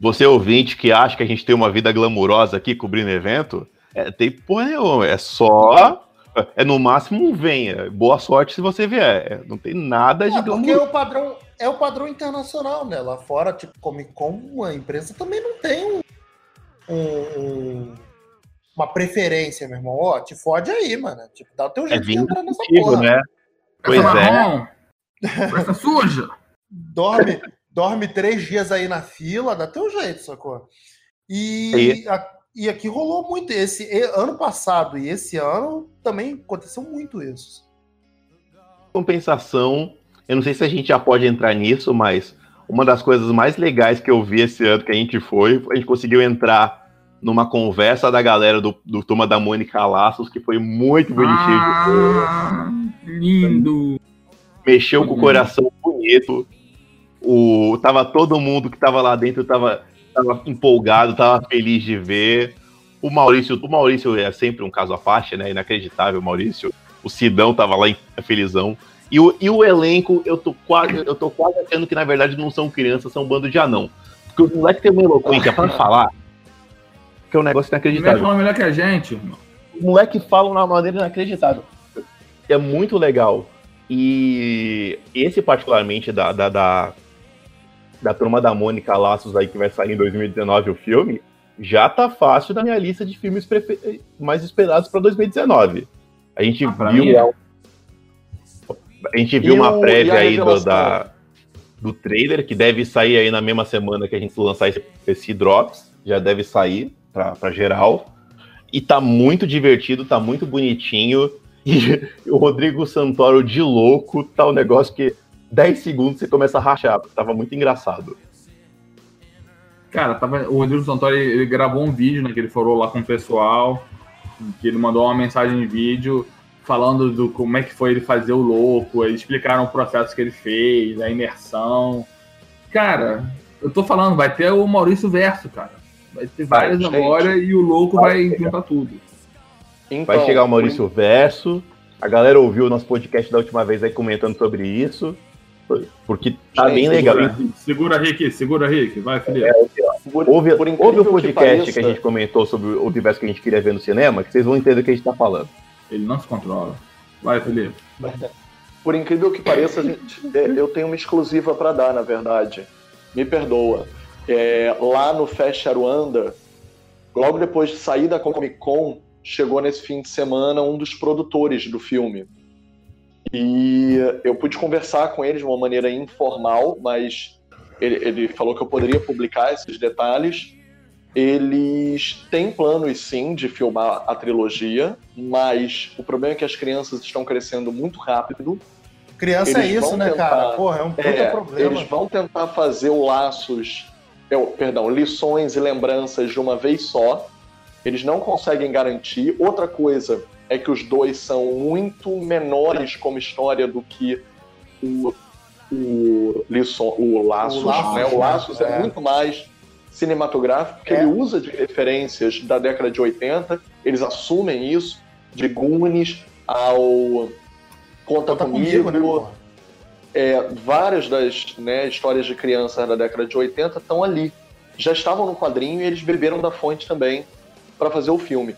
Você ouvinte que acha que a gente tem uma vida glamurosa aqui cobrindo evento, é, tem porra nenhuma, é só. É no máximo venha. Boa sorte se você vier. É, não tem nada é, de glamour. Porque é o padrão, é o padrão internacional, né? Lá fora, tipo, Comic Con, a imprensa também não tem um, um, uma preferência, meu irmão. Ó, te fode aí, mano. Tipo, dá o teu jeito é de entrar nessa porra. Né? Pois é. Essa suja. Dorme, dorme três dias aí na fila, dá teu jeito, sacou? E, e... A, e aqui rolou muito. Esse ano passado e esse ano também aconteceu muito isso. Compensação, eu não sei se a gente já pode entrar nisso, mas uma das coisas mais legais que eu vi esse ano que a gente foi, a gente conseguiu entrar numa conversa da galera do, do Turma da Mônica Laços, que foi muito bonitinho. Ah, lindo! Mexeu com o coração bonito. O, tava todo mundo que tava lá dentro tava, tava empolgado, tava feliz de ver. O Maurício, o Maurício é sempre um caso à parte, né? Inacreditável, Maurício. O Sidão tava lá felizão. E o, e o elenco, eu tô quase, eu tô quase achando que na verdade não são crianças, são um bando de anão. Porque os moleques têm uma eloquência pra [LAUGHS] falar que é um negócio inacreditável. O moleque fala melhor que a gente. O moleque fala de uma maneira inacreditável. É muito legal. E esse particularmente da, da, da da turma da Mônica Laços aí que vai sair em 2019 o filme, já tá fácil na minha lista de filmes mais esperados para 2019. A gente ah, viu é a gente viu uma prévia aí do, da, do trailer que deve sair aí na mesma semana que a gente lançar esse, esse Drops, já deve sair para geral. E tá muito divertido, tá muito bonitinho. [LAUGHS] E o Rodrigo Santoro de louco, tá um negócio que 10 segundos você começa a rachar, porque tava muito engraçado. Cara, tava, o Rodrigo Santoro ele gravou um vídeo, né, que ele falou lá com o pessoal, que ele mandou uma mensagem em vídeo falando do como é que foi ele fazer o louco, eles explicaram o processo que ele fez, a imersão. Cara, eu tô falando, vai ter o Maurício Verso, cara. Vai ter vai, várias agora e o louco vai, vai juntar tudo. Então, vai chegar o Maurício Verso. A galera ouviu o nosso podcast da última vez aí comentando sobre isso. Porque tá bem legal. Segura, Rick, segura, Rick. Vai, Felipe. É, ouve, ouve o podcast que, pareça... que, a gente comentou sobre o universo que a gente queria ver no cinema, que vocês vão entender o que a gente tá falando. Ele não se controla. Vai, Felipe. Por incrível que pareça, gente, é, eu tenho uma exclusiva para dar, na verdade. Me perdoa. É, lá no Fest Aruanda, logo depois de sair da Comic Con, chegou nesse fim de semana um dos produtores do filme. E eu pude conversar com ele de uma maneira informal, mas ele, ele falou que eu poderia publicar esses detalhes. Eles têm planos sim de filmar a trilogia, mas o problema é que as crianças estão crescendo muito rápido. Criança é eles é isso, né, tentar, cara? Porra, é um puta é, problema. Eles vão tentar fazer o Laços eu, perdão, lições e lembranças de uma vez só. Eles não conseguem garantir. Outra coisa é que os dois são muito menores como história do que o, o, Lisson, o Laços. O Laços, né? o Laços é. é. muito mais cinematográfico, porque é. ele usa de referências da década de 80, eles assumem isso, de Goonies ao Conta, Conta Comigo, comigo né, é, várias das né, histórias de crianças da década de 80 estão ali. Já estavam no quadrinho e eles beberam da fonte também para fazer o filme.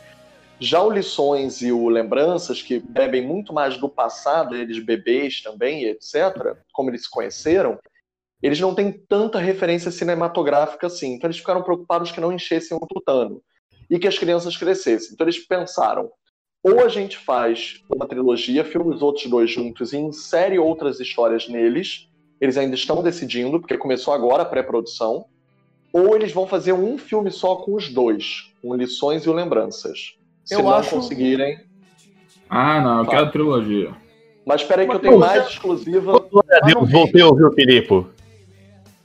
Já o Lições e o Lembranças, que bebem muito mais do passado, eles bebês também, etc., como eles se conheceram, eles não têm tanta referência cinematográfica assim. Então eles ficaram preocupados que não enchessem o tutano e que as crianças crescessem. Então eles pensaram, ou a gente faz uma trilogia, filma os outros dois juntos e insere outras histórias neles, eles ainda estão decidindo, porque começou agora a pré-produção, ou eles vão fazer um filme só com os dois, com lições e lembranças. Se eu não acho... conseguirem. Ah, não, eu quero trilogia. Mas espera aí que eu tenho mais exclusiva. Deus, voltei a ouvir o Filipe.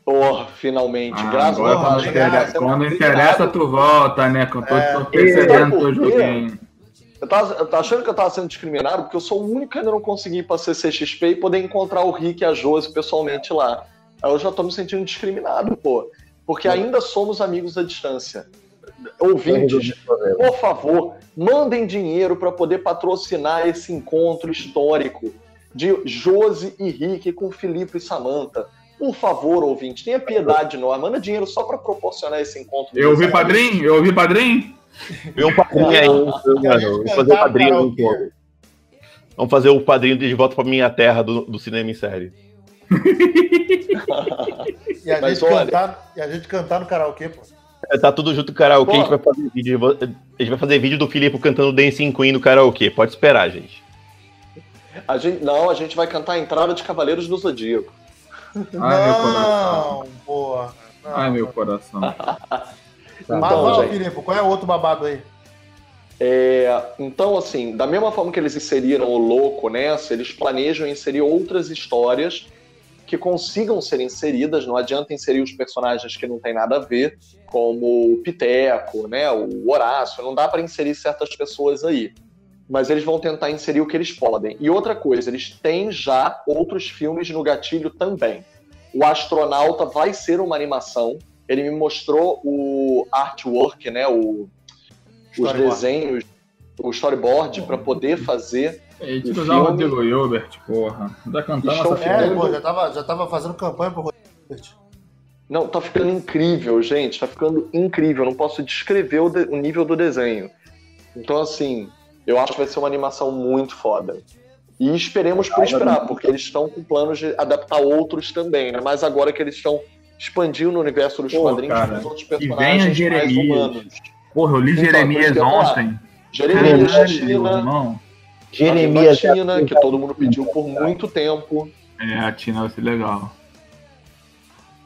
Porra, finalmente, ah, graças a Deus. Quando interessa, tu volta, né? Que eu tô, é, tô percebendo teu joguinho. Eu tava, eu tava achando que eu tava sendo discriminado porque eu sou o único que ainda não consegui ir pra CCXP e poder encontrar o Rick e a Josi pessoalmente lá. Aí eu já tô me sentindo discriminado, pô. Porque ainda somos amigos à distância. Ouvintes, por favor, mandem dinheiro para poder patrocinar esse encontro histórico de Josi e Rick com Felipe e Samantha. Por favor, ouvinte, tenha piedade de nós. Manda dinheiro só para proporcionar esse encontro. Eu ouvi padrinho? Eu ouvi padrinho? Um padrinho aí, mano. Vamos fazer o padrinho Vamos fazer o padrinho de volta pra minha terra do, do cinema em série. [LAUGHS] e, a gente olha... cantar, e a gente cantar no karaokê, pô. É, tá tudo junto no karaokê, a gente vai fazer vídeo. A gente vai fazer vídeo do Filipe cantando Dancing Queen no karaokê. Pode esperar, gente. A gente. Não, a gente vai cantar a entrada de Cavaleiros do Zodíaco. Ai, meu coração. Porra. Não. Ai, meu coração. [LAUGHS] Tá. Mas então, vai, Filipe, qual é o outro babado aí? É, então, assim, da mesma forma que eles inseriram o louco nessa, eles planejam inserir outras histórias que consigam ser inseridas. Não adianta inserir os personagens que não tem nada a ver, como o Piteco, né, o Horácio. Não dá para inserir certas pessoas aí. Mas eles vão tentar inserir o que eles podem. E outra coisa, eles têm já outros filmes no gatilho também. O Astronauta vai ser uma animação ele me mostrou o artwork, né, o, os desenhos, o storyboard para poder fazer. É, ele tipo usava o Rodrigo Hilbert, porra. Tá cantando essa ficando... pô, já tava, já tava fazendo campanha pro Hilbert. Não, tá ficando incrível, gente. Tá ficando incrível. Eu não posso descrever o, de... o nível do desenho. Então, assim, eu acho que vai ser uma animação muito foda. E esperemos por esperar, porque eles estão com planos de adaptar outros também, né? Mas agora que eles estão expandiu no universo dos Pô, quadrinhos cara, com os outros personagens mais humanos. Porra, eu li então, Jeremias ontem. Jeremias da China. Jeremias da China, que todo mundo pediu por muito tempo. É, a Tina vai ser legal.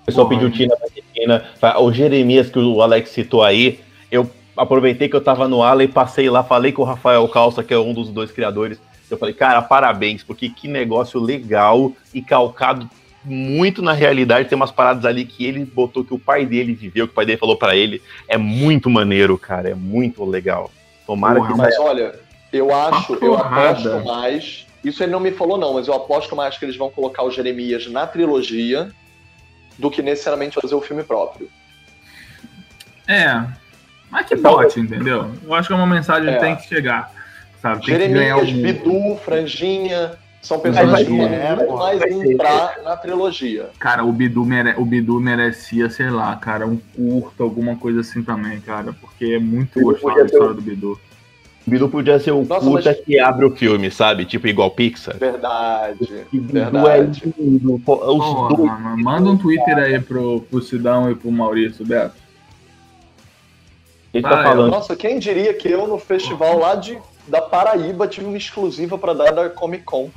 O pessoal pediu Tina pra Tina. O Jeremias que o Alex citou aí, eu aproveitei que eu tava no ala e passei lá, falei com o Rafael Calça, que é um dos dois criadores. Eu falei, cara, parabéns, porque que negócio legal e calcado muito na realidade, tem umas paradas ali que ele botou que o pai dele viveu, que o pai dele falou para ele. É muito maneiro, cara. É muito legal. Tomara Porra, que. Mas olha, eu acho, eu aposto mais. Isso ele não me falou, não, mas eu aposto mais que eles vão colocar o Jeremias na trilogia do que necessariamente fazer o filme próprio. É. Mas que bote, entendeu? Eu acho que é uma mensagem é. que tem que chegar. Sabe? Tem Jeremias, que Bidu, Franjinha, são personagens que muito mais entrar na trilogia. Cara, o Bidu, mere... o Bidu merecia, sei lá, cara, um curto, alguma coisa assim também, cara, porque é muito gostoso a história do Bidu. O Bidu podia ser o Nossa, curta mas... que abre o filme, sabe? Tipo igual Pixar. Verdade. verdade. É lindo. Os Porra, dois... mano, manda um Twitter aí pro, pro Sidão e pro Maurício, Beto. Quem tá falando? Nossa, quem diria que eu no festival lá de, da Paraíba tive uma exclusiva para dar da Comic Con.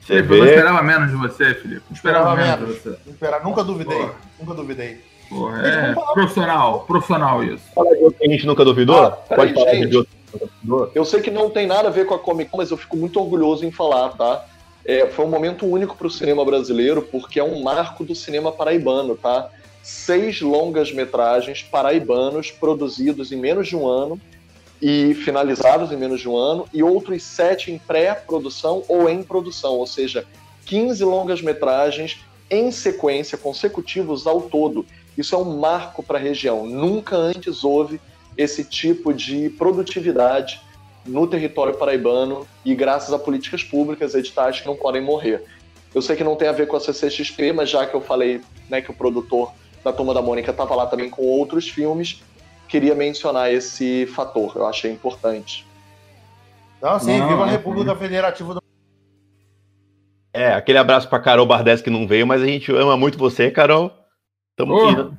Felipe, eu esperava menos de você, Felipe. Não esperava, esperava menos de você. Esperava, nunca duvidei. Porra. Nunca duvidei. Porra, é profissional, profissional isso. Fala de que a gente nunca duvidou? Ah, Pode falar gente, de outro Eu sei que não tem nada a ver com a Comic Con, mas eu fico muito orgulhoso em falar, tá? é, foi um momento único para o cinema brasileiro, porque é um marco do cinema paraibano, tá? Seis longas-metragens paraibanos produzidos em menos de um ano e finalizados em menos de um ano, e outros sete em pré-produção ou em produção, ou seja, 15 longas-metragens em sequência, consecutivos ao todo. Isso é um marco para a região. Nunca antes houve esse tipo de produtividade no território paraibano e graças a políticas públicas, editais que não podem morrer. Eu sei que não tem a ver com a CCXP, mas já que eu falei né, que o produtor da Turma da Mônica estava lá também com outros filmes, queria mencionar esse fator, eu achei importante. Não, sim, não, viva a República Federativa do É, aquele abraço para Carol Bardes que não veio, mas a gente ama muito você, Carol. Tamo oh. aqui.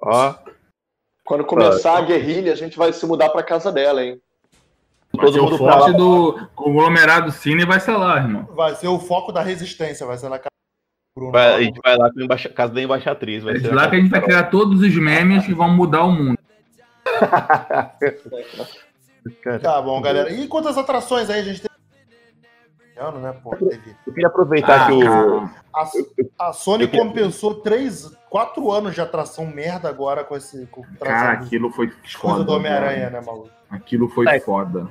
Ó. Quando começar a guerrilha, a gente vai se mudar para casa dela, hein? Todo mundo o forte do conglomerado Cine vai ser lá, irmão. Vai ser o foco da resistência, vai ser na casa. Vai, a gente vai lá com a casa da embaixatriz. Vai é ser lá que a gente vai criar todos os memes que vão mudar o mundo. [LAUGHS] tá bom, galera. E quantas atrações aí a gente tem? Ano, né, pô, teve... Eu queria aproveitar ah, que o. A, a Sony compensou três, quatro anos de atração merda agora com esse. Com cara, aquilo foi foda. do Homem-Aranha, né, maluco? Aquilo foi é. foda.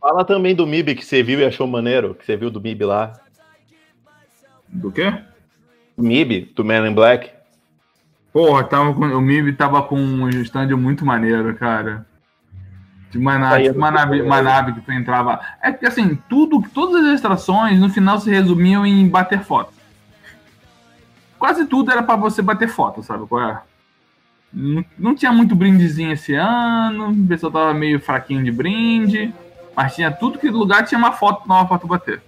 Fala também do MIB que você viu e achou maneiro, que você viu do MIB lá. Do quê? MIB, do Man in Black. Porra, tava com, o MIB tava com um stand muito maneiro, cara. De nave que tu entrava. É que assim, tudo, todas as extrações no final se resumiam em bater foto. Quase tudo era para você bater foto, sabe qual é? Não, não, tinha muito brindezinho esse ano, o pessoal tava meio fraquinho de brinde, mas tinha tudo que lugar tinha uma foto nova pra tu bater.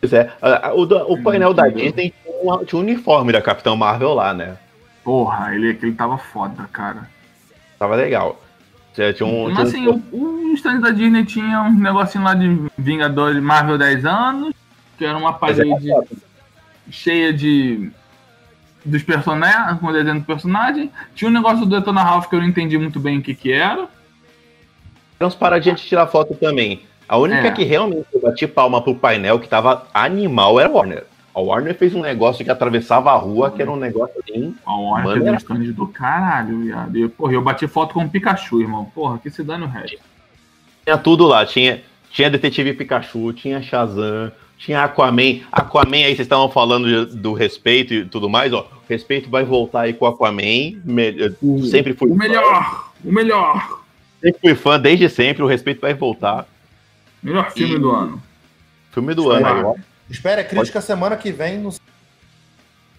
Pois é, o, o painel da Disney tinha tinha um uniforme da Capitão Marvel lá, né? Porra, ele, ele tava foda, cara. Tava legal. Tinha, tinha um, Mas tinha assim, o, o stand da Disney tinha um negocinho lá de Vingadores Marvel 10 anos, que era uma parede é cheia de dos personagens, com o desenho do personagem. Tinha um negócio do Detona Ralph que eu não entendi muito bem o que que era. Era uns paradinhas de tirar foto também. A única é. que realmente eu bati palma pro painel que tava animal era Warner. A Warner fez um negócio que atravessava a rua, que era um negócio assim. A Warner fez um stand do caralho, viado. Eu, porra, eu bati foto com o Pikachu, irmão. Porra, que se dá no resto. Tinha tudo lá. Tinha, tinha Detetive Pikachu, tinha Shazam, tinha Aquaman. Aquaman aí vocês estavam falando do respeito e tudo mais, ó. O respeito vai voltar aí com o Aquaman. Me, sempre fui. O melhor! O melhor! Sempre fui fã, desde sempre. O respeito vai voltar. Melhor filme e... do ano. Filme do Espera, ano. Agora. Espera, é crítica Pode... semana que vem. No...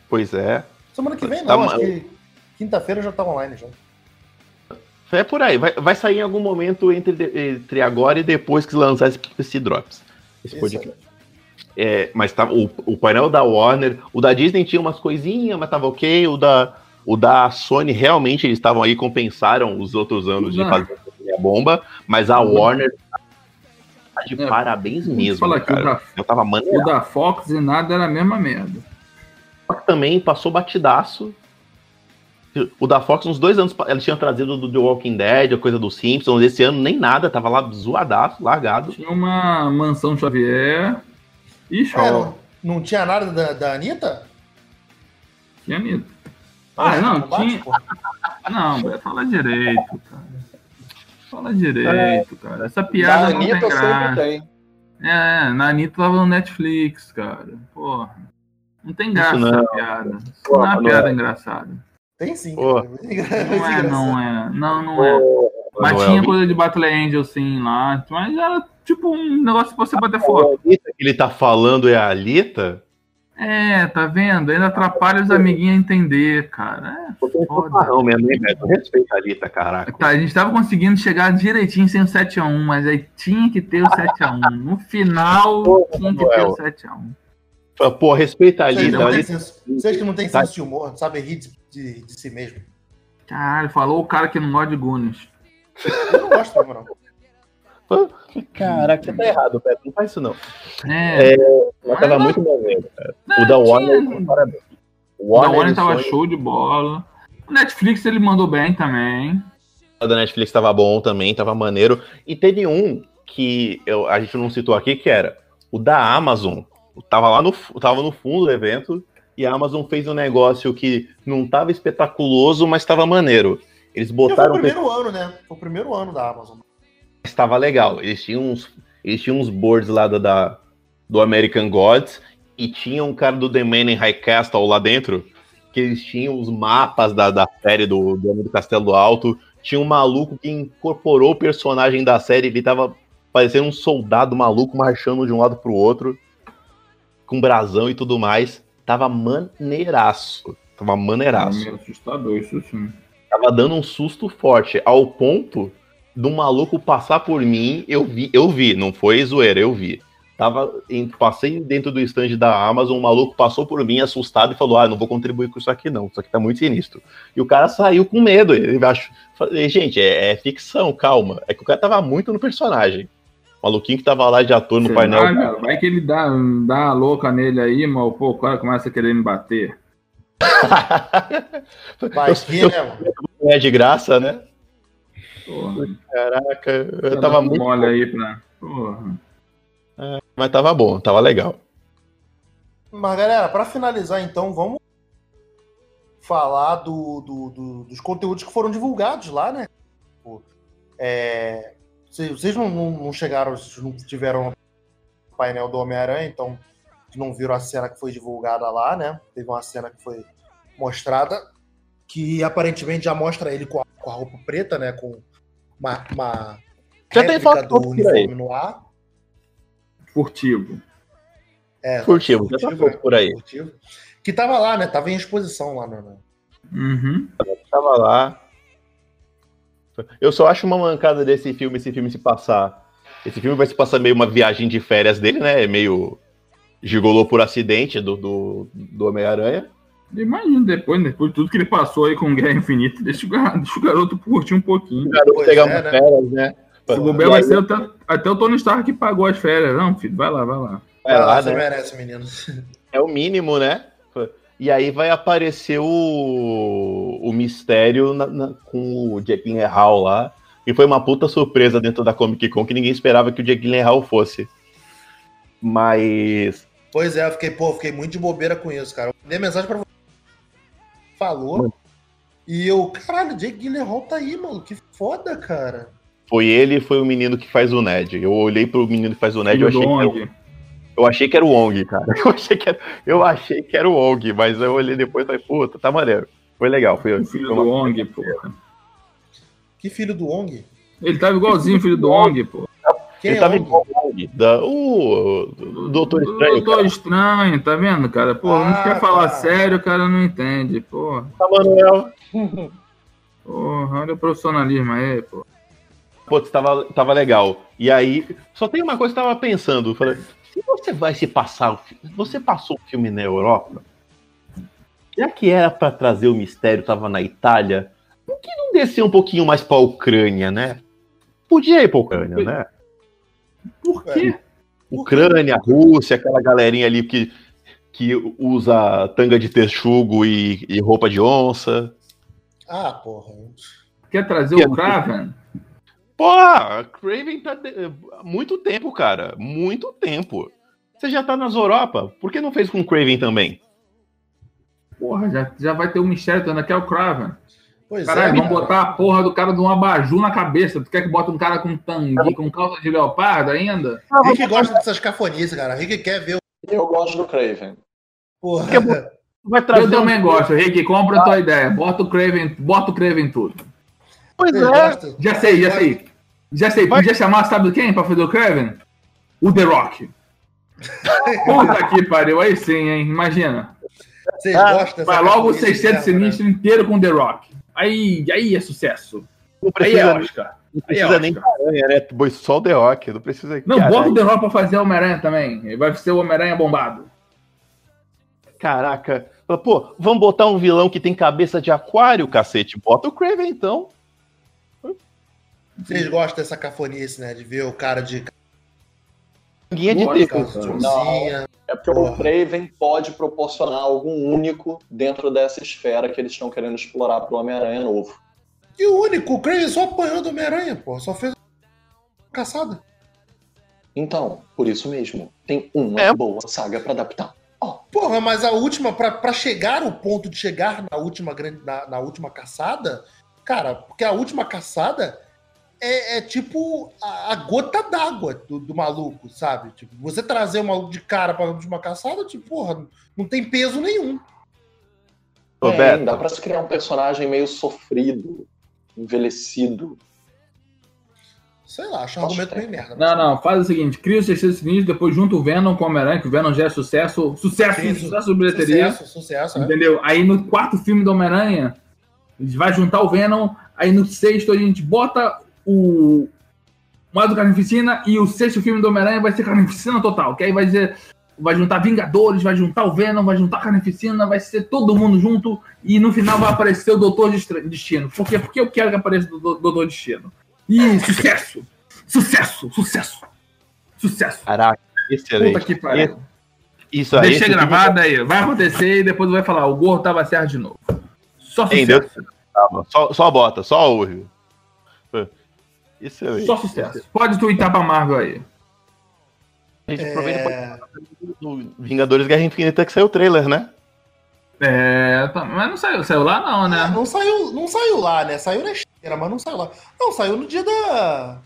Pois é. Semana que vem não, tá acho que quinta-feira já tá online já. É por aí, vai, vai sair em algum momento entre, entre agora e depois que lançar esse, esse Drops. Esse podcast. É, mas tá, o, o painel da Warner, o da Disney tinha umas coisinhas, mas tava ok. O da, o da Sony realmente eles estavam aí, compensaram os outros anos de fazer a bomba, mas a Warner tá de é, parabéns mesmo. Fala cara. Da, Eu tava O da Fox e nada era a mesma merda. Também passou batidaço. O da Fox, uns dois anos, ela tinha trazido do The Walking Dead, a coisa dos Simpsons. Esse ano nem nada, tava lá zoadaço, largado. Tinha uma mansão Xavier. Ixi, é, não, não, tinha nada da, da Anitta? Tinha Anitta. Ah, ah não, tinha. [LAUGHS] Não, Beto, fala direito, cara. Fala direito, é. cara. Essa piada não Anitta tem graça. Tem. É, na Anitta tava no Netflix, cara. Porra. Não tem graça não. essa piada. Isso não é uma piada engraçada. Tem sim. Não é, não é. Não, não é. Mas tinha coisa de Battle Angel, sim, lá. Mas era tipo um negócio pra você bater foto. A Alita que ele tá falando é a Alita? É, tá vendo? Ainda atrapalha os amiguinhos a entender, cara. É foda. Não, mesmo, hein, Beto? Respeita a Alita, caraca. Tá, a gente tava conseguindo chegar direitinho sem o 7x1, mas aí tinha que ter o 7x1. No final, tinha que ter o 7x1. Pô, respeita a Alita. Vocês que não tem senso de humor, não sabem rir de, de, de, si mesmo. Caralho, falou o cara que não gosta de Gunis. Eu não gosto não. Caraca, tá errado, Beto. Não faz isso, não. É. é ela tava muito bom mesmo, o da Warner, parabéns. O Warner, da Warner tava show de bola. O Netflix ele mandou bem também. O da Netflix tava bom também, tava maneiro. E teve um que eu, a gente não citou aqui, que era o da Amazon. Tava lá no, tava no fundo do evento e a Amazon fez um negócio que não tava espetaculoso, mas tava maneiro. Eles botaram. Foi o primeiro ano, né? Foi o primeiro ano da Amazon. Estava legal. Eles tinham uns, eles tinham uns boards lá da, do American Gods e tinha um cara do The Man in High Castle lá dentro que eles tinham os mapas da, da série do, do Homem do Castelo Alto. Tinha um maluco que incorporou o personagem da série, ele tava parecendo um soldado maluco marchando de um lado pro outro, com brasão e tudo mais. Tava maneiraço. Tava maneiraço. É assustador, isso sim. Tava dando um susto forte, ao ponto do maluco passar por mim, eu vi, eu vi, não foi zoeira, eu vi. Tava, em, passei dentro do stand da Amazon, um maluco passou por mim assustado e falou: Ah, não vou contribuir com isso aqui, não. Isso aqui tá muito sinistro. E o cara saiu com medo. Ele achou, falei, gente, é, é, ficção, calma. É que o cara tava muito no personagem. O maluquinho que tava lá de ator no Sei painel. Lá, cara, vai que ele dá, dá a louca nele aí, mas pô, o cara começa a querer me bater. [LAUGHS] [LAUGHS] vai que, né, É de graça, né? Porra. Caraca, eu tava muito. Olha aí pra. Porra. É, mas tava bom, tava legal. Mas galera, para finalizar então, vamos falar do, do, do, dos conteúdos que foram divulgados lá, né? É, vocês não, não, não, chegaram, não tiveram no painel do Homem-Aranha, então não viram a cena que foi divulgada lá, né? Teve uma cena que foi mostrada que aparentemente já mostra ele com a, com a roupa preta, né? Com uma, uma já tem foto do uniforme no ar. Furtivo. É, furtivo, já tá por aí. Furtivo. Que tava lá, né? Tava em exposição lá no. Uhum. Tava lá. Eu só acho uma mancada desse filme, esse filme se passar. Esse filme vai se passar meio uma viagem de férias dele, né? É meio gigolou por acidente do, do, do Homem-Aranha. Imagina depois, né? depois de tudo que ele passou aí com Guerra Infinita, deixa o, garoto, [LAUGHS] deixa o garoto curtir um pouquinho. O garoto pegar é, né? férias, né? O bobear vai ser até, até o Tony Stark que pagou as férias. Não, filho, vai lá, vai lá. Vai lá, você né? merece, menino. [LAUGHS] É o mínimo, né? E aí vai aparecer o, o mistério na, na, com o Jack Gyllenhaal lá. E foi uma puta surpresa dentro da Comic Con que ninguém esperava que o Jack Gyllenhaal fosse. Mas... Pois é, eu fiquei, pô, fiquei muito de bobeira com isso, cara. Eu dei mensagem pra você. Falou. Mano. E eu, caralho, o Jake Gyllenhaal tá aí, mano. Que foda, cara. Foi ele e foi o menino que faz o Ned. Eu olhei pro menino que faz o Ned e [LAUGHS] eu achei que era, eu achei que era o Ong, cara. Eu achei que era, eu achei que era o Ong, mas eu olhei depois e falei, puta, tá maneiro. Foi legal. Foi, o filho do Ong, porra. Que filho do Ong? Ele tava igualzinho filho do Ong, pô. Quem ele é tava Ong? igual o o, o Doutor Estranho. O Doutor Estranho, tá vendo, cara? Pô, ah, não quer falar sério, o cara não entende, pô. Tá, Manuel. Porra, olha o profissionalismo aí, pô. Putz, tava, tava legal. E aí, só tem uma coisa que eu tava pensando. Falei, se você vai se passar. Você passou o filme na Europa? Já que era para trazer o mistério, tava na Itália, por que não descer um pouquinho mais pra Ucrânia, né? Podia ir pra Ucrânia, né? Por quê? Ucrânia, Rússia, aquela galerinha ali que, que usa tanga de texugo e, e roupa de onça. Ah, porra. Quer trazer o Kraven? Porra, Craven tá de... muito tempo, cara. Muito tempo. Você já tá nas Europa, por que não fez com o Craven também? Porra, já, já vai ter um mistério, tu ainda quer o Craven. Pois Caralho, é, vamos cara. botar a porra do cara de um abajur na cabeça. Tu quer que bota um cara com tangue, com calça de leopardo ainda? Rick gosta dessas cafonices, cara. Rick quer ver o... Eu gosto do Craven. Porra. Vai trazer eu também um... gosto, Rick. Compra a tua ideia. Bota o Craven, bota o Craven tudo. Pois é. Já sei, já sei. Já sei, podia chamar, sabe quem pra fazer o Kevin? O The Rock. [LAUGHS] Puta que pariu, aí sim, hein? Imagina. Vocês ah, gostam Vai logo o 600 Sinistro né? inteiro com The Rock. Aí, aí é sucesso. Não precisa, aí é Oscar. Não precisa é nem Homem-Aranha, né? Só o The Rock. Não precisa. Não, bota o The Rock pra fazer Homem-Aranha também. Vai ser o Homem-Aranha bombado. Caraca. Pô, vamos botar um vilão que tem cabeça de aquário, cacete. Bota o Craven então. Vocês gostam dessa cafonice, né? De ver o cara de. Guia de tempo. É porque Porra. o Craven pode proporcionar algo único dentro dessa esfera que eles estão querendo explorar pro Homem-Aranha novo. E o único, o Craven só apanhou do Homem-Aranha, pô. Só fez caçada. Então, por isso mesmo, tem uma É. boa saga pra adaptar. Ó, Porra, mas a última, pra, pra chegar ao ponto de chegar na última grande, na, na última caçada, cara, porque a última caçada é, é tipo a, a gota d'água do, do maluco, sabe? Tipo, você trazer o maluco de cara pra última caçada, tipo, porra, não tem peso nenhum. Ô, é, dá pra se criar um personagem meio sofrido, envelhecido. Sei lá, acho um argumento meio merda. Não, não, faz o seguinte: cria o Sexteto Sinistro, depois junta o Venom com o Homem-Aranha, que o Venom já é sucesso. Sucesso, Sim, sucesso de bilheteria. Sucesso, sucesso, né? Entendeu? Aí no quarto filme do Homem-Aranha, a gente vai juntar o Venom. Aí no sexto a gente bota o mais do Carnificina e o sexto filme do Homem-Aranha vai ser Carnificina total. Que aí vai ser. Vai juntar Vingadores, vai juntar o Venom, vai juntar Carnificina, vai ser todo mundo junto e no final vai aparecer o Doutor Destino. Por quê? Porque eu quero que apareça o Dou- Doutor Destino. E sucesso! Sucesso! Sucesso! Sucesso! Caraca, excelente. Puta que pariu. Isso aí. Filme- gravado aí. Vai acontecer e depois vai falar: o gorro tava certo de novo. Só Entendeu? sucesso. Calma, Só, só bota, só ouve. Excelente. Só sucesso. Pode twittar pra Marvel aí. A gente aproveita É, do Vingadores Guerra Infinita que saiu o trailer, né? É, tá- mas não saiu, saiu lá não, né? não, saiu, não saiu lá, né? Saiu na esteira, mas não saiu lá. Não, saiu no dia da.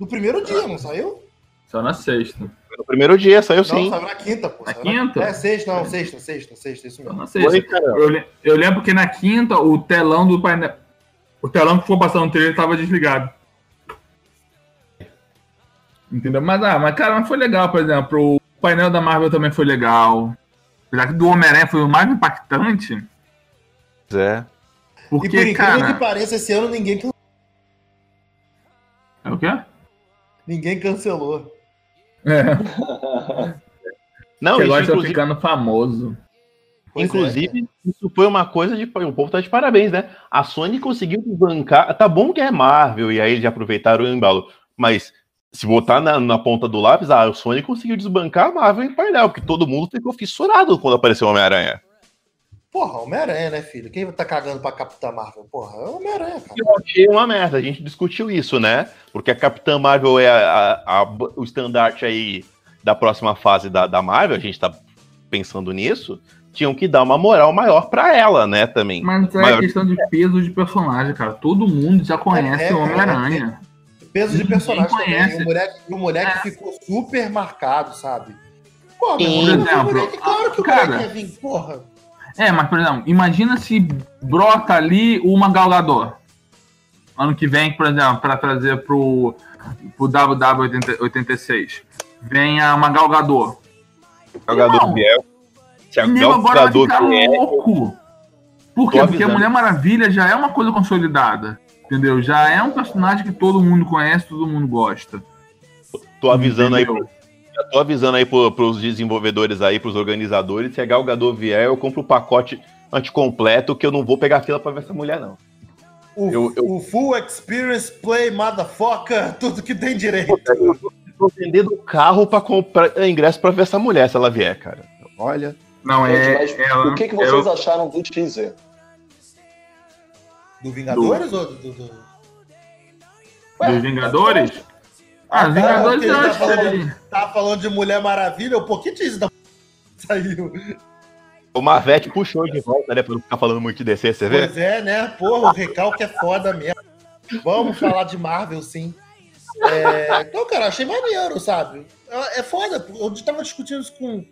No primeiro dia, não saiu? Saiu na sexta. No primeiro dia, saiu Não, sim. saiu na quinta, pô. Na quinta? É, sexta, não, sexta, sexta, sexta, isso mesmo. na sexta. Cara. Eu, eu lembro que na quinta o telão do painel. O telão que ficou passando no trailer tava desligado. Entendeu? Mas, ah, mas cara, mas foi legal, por exemplo. O painel da Marvel também foi legal. Apesar que do Homem-Aranha foi o mais impactante. É. E por Porque, incrível cara. que pareça, esse ano ninguém, can- É o quê? ninguém cancelou. É, [LAUGHS] Não, isso agora tá inclusive, ficando famoso. Pois é, inclusive isso foi uma coisa de. O povo tá de parabéns, né? A Sony conseguiu bancar. Tá bom que é Marvel, e aí eles aproveitaram o embalo. Mas se botar na, na ponta do lápis, a Sony conseguiu desbancar a Marvel em painel, porque todo mundo ficou fissurado quando apareceu o Homem-Aranha. Porra, Homem-Aranha, né, filho? Quem tá cagando pra Capitã Marvel? Porra, é o Homem-Aranha, cara. Eu achei uma merda, a gente discutiu isso, né? Porque a Capitã Marvel é a- a- a- o estandarte aí da próxima fase da, da Marvel, a gente tá pensando nisso. Tinham que dar uma moral maior pra ela, né, também. Mas é Maior- questão de peso de personagem, cara. Todo mundo já conhece É, é, o Homem-Aranha. Peso de personagem conhece. também. O moleque, o moleque ficou super marcado, sabe? Pô, meu, Por exemplo, o moleque, claro que o cara, moleque ia vir, porra. É, mas, por exemplo, imagina se brota ali uma Galgador. Ano que vem, por exemplo, para trazer pro, pro WW86. Venha uma Galgador. Não. Biel. Nego agora vai ficar louco. Por quê? Porque a. Mulher Maravilha já é uma coisa consolidada. Entendeu? Já é um personagem que todo mundo conhece, todo mundo gosta. tô avisando aí, Entendeu? já tô avisando aí pro, pros desenvolvedores aí, pros organizadores, se a Galgador vier, eu compro o pacote anticompleto, que eu não vou pegar fila pra ver essa mulher, não. O, Eu- eu- o Full Experience Play, motherfucker, [LAUGHS] tudo que tem direito. Tô vendendo o carro pra comprar ingresso pra ver essa mulher, se ela vier, cara. Olha. Não, é. mas ela- o que, que é vocês o- acharam do teaser? Do Vingadores ou do. do, do... dos Vingadores? Ah, os tá, Vingadores eu tá acho falando- que. Tava falando de Mulher Maravilha, o pouquinho disso da [LAUGHS] saiu. O Marvete puxou de volta, né? Pra não ficar falando muito de DC, você vê? Pois é, né? Porra, o recalque é foda mesmo. Vamos falar de Marvel, sim. É, então, cara, achei maneiro, sabe? É é foda. Eu tava discutindo isso com,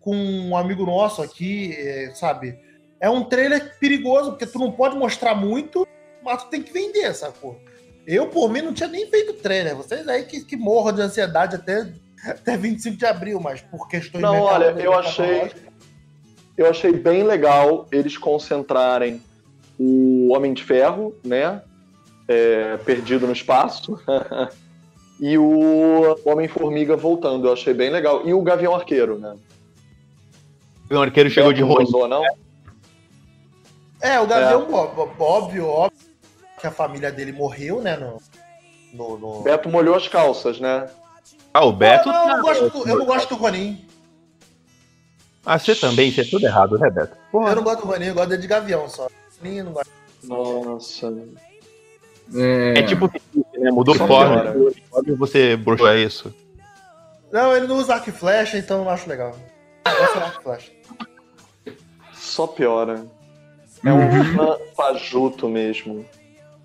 com um amigo nosso aqui, é, sabe? É um trailer perigoso, porque tu não pode mostrar muito, mas tu tem que vender, sacou? Eu, por mim, não tinha nem feito trailer. Vocês aí que, que morram de ansiedade até, até 25 de abril, mas por questões Não, olha, eu achei, eu achei bem legal eles concentrarem o Homem de Ferro, né? é, perdido no espaço. [LAUGHS] e o Homem-Formiga voltando. Eu achei bem legal. E o Gavião Arqueiro, né? O arqueiro chegou de gozou, não? É, o Gavião, ó- ó- óbvio, óbvio que a família dele morreu, né? No, no, no- Beto molhou as calças, né? Ah, o Beto. Não, eu, tá- não gosto do, eu não gosto do Ronin. Ah, você também, você é tudo errado, né, Beto? Eu não gosto do Ronin, eu gosto dele de Gavião só. Ronin eu não gosto. Nossa. É, É tipo, né? Mudou forma. você broxou, é isso. Não, ele não usa arco e flecha, então eu não acho legal. Gosto de arco e flecha. Só piora. É um fã fajuto mesmo.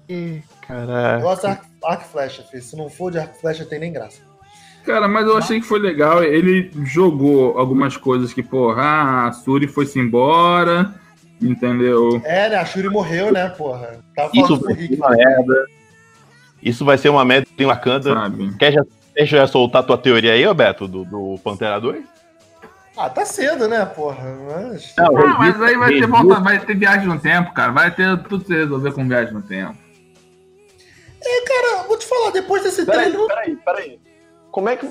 Eu Caraca. gosto de arco, arco e flecha, filho. Se não for de arco e flecha, tem nem graça. Cara, mas eu achei que foi legal. Ele jogou algumas coisas que, porra, ah, a Suri foi-se embora, entendeu? É, né? A Shuri morreu, né, porra? Tava Isso vai ser uma merda. Isso vai ser uma merda em Wakanda. Sabe? Quer já, quer já soltar tua teoria aí, ô Beto, do, do Pantera 2? Ah, tá cedo, né, porra? Mas... Ah, mas aí vai ter, volta, vai ter viagem no tempo, cara. Vai ter tudo se resolver com viagem no tempo. Cara, vou te falar, depois desse Peraí, treino. peraí, peraí. Como é que.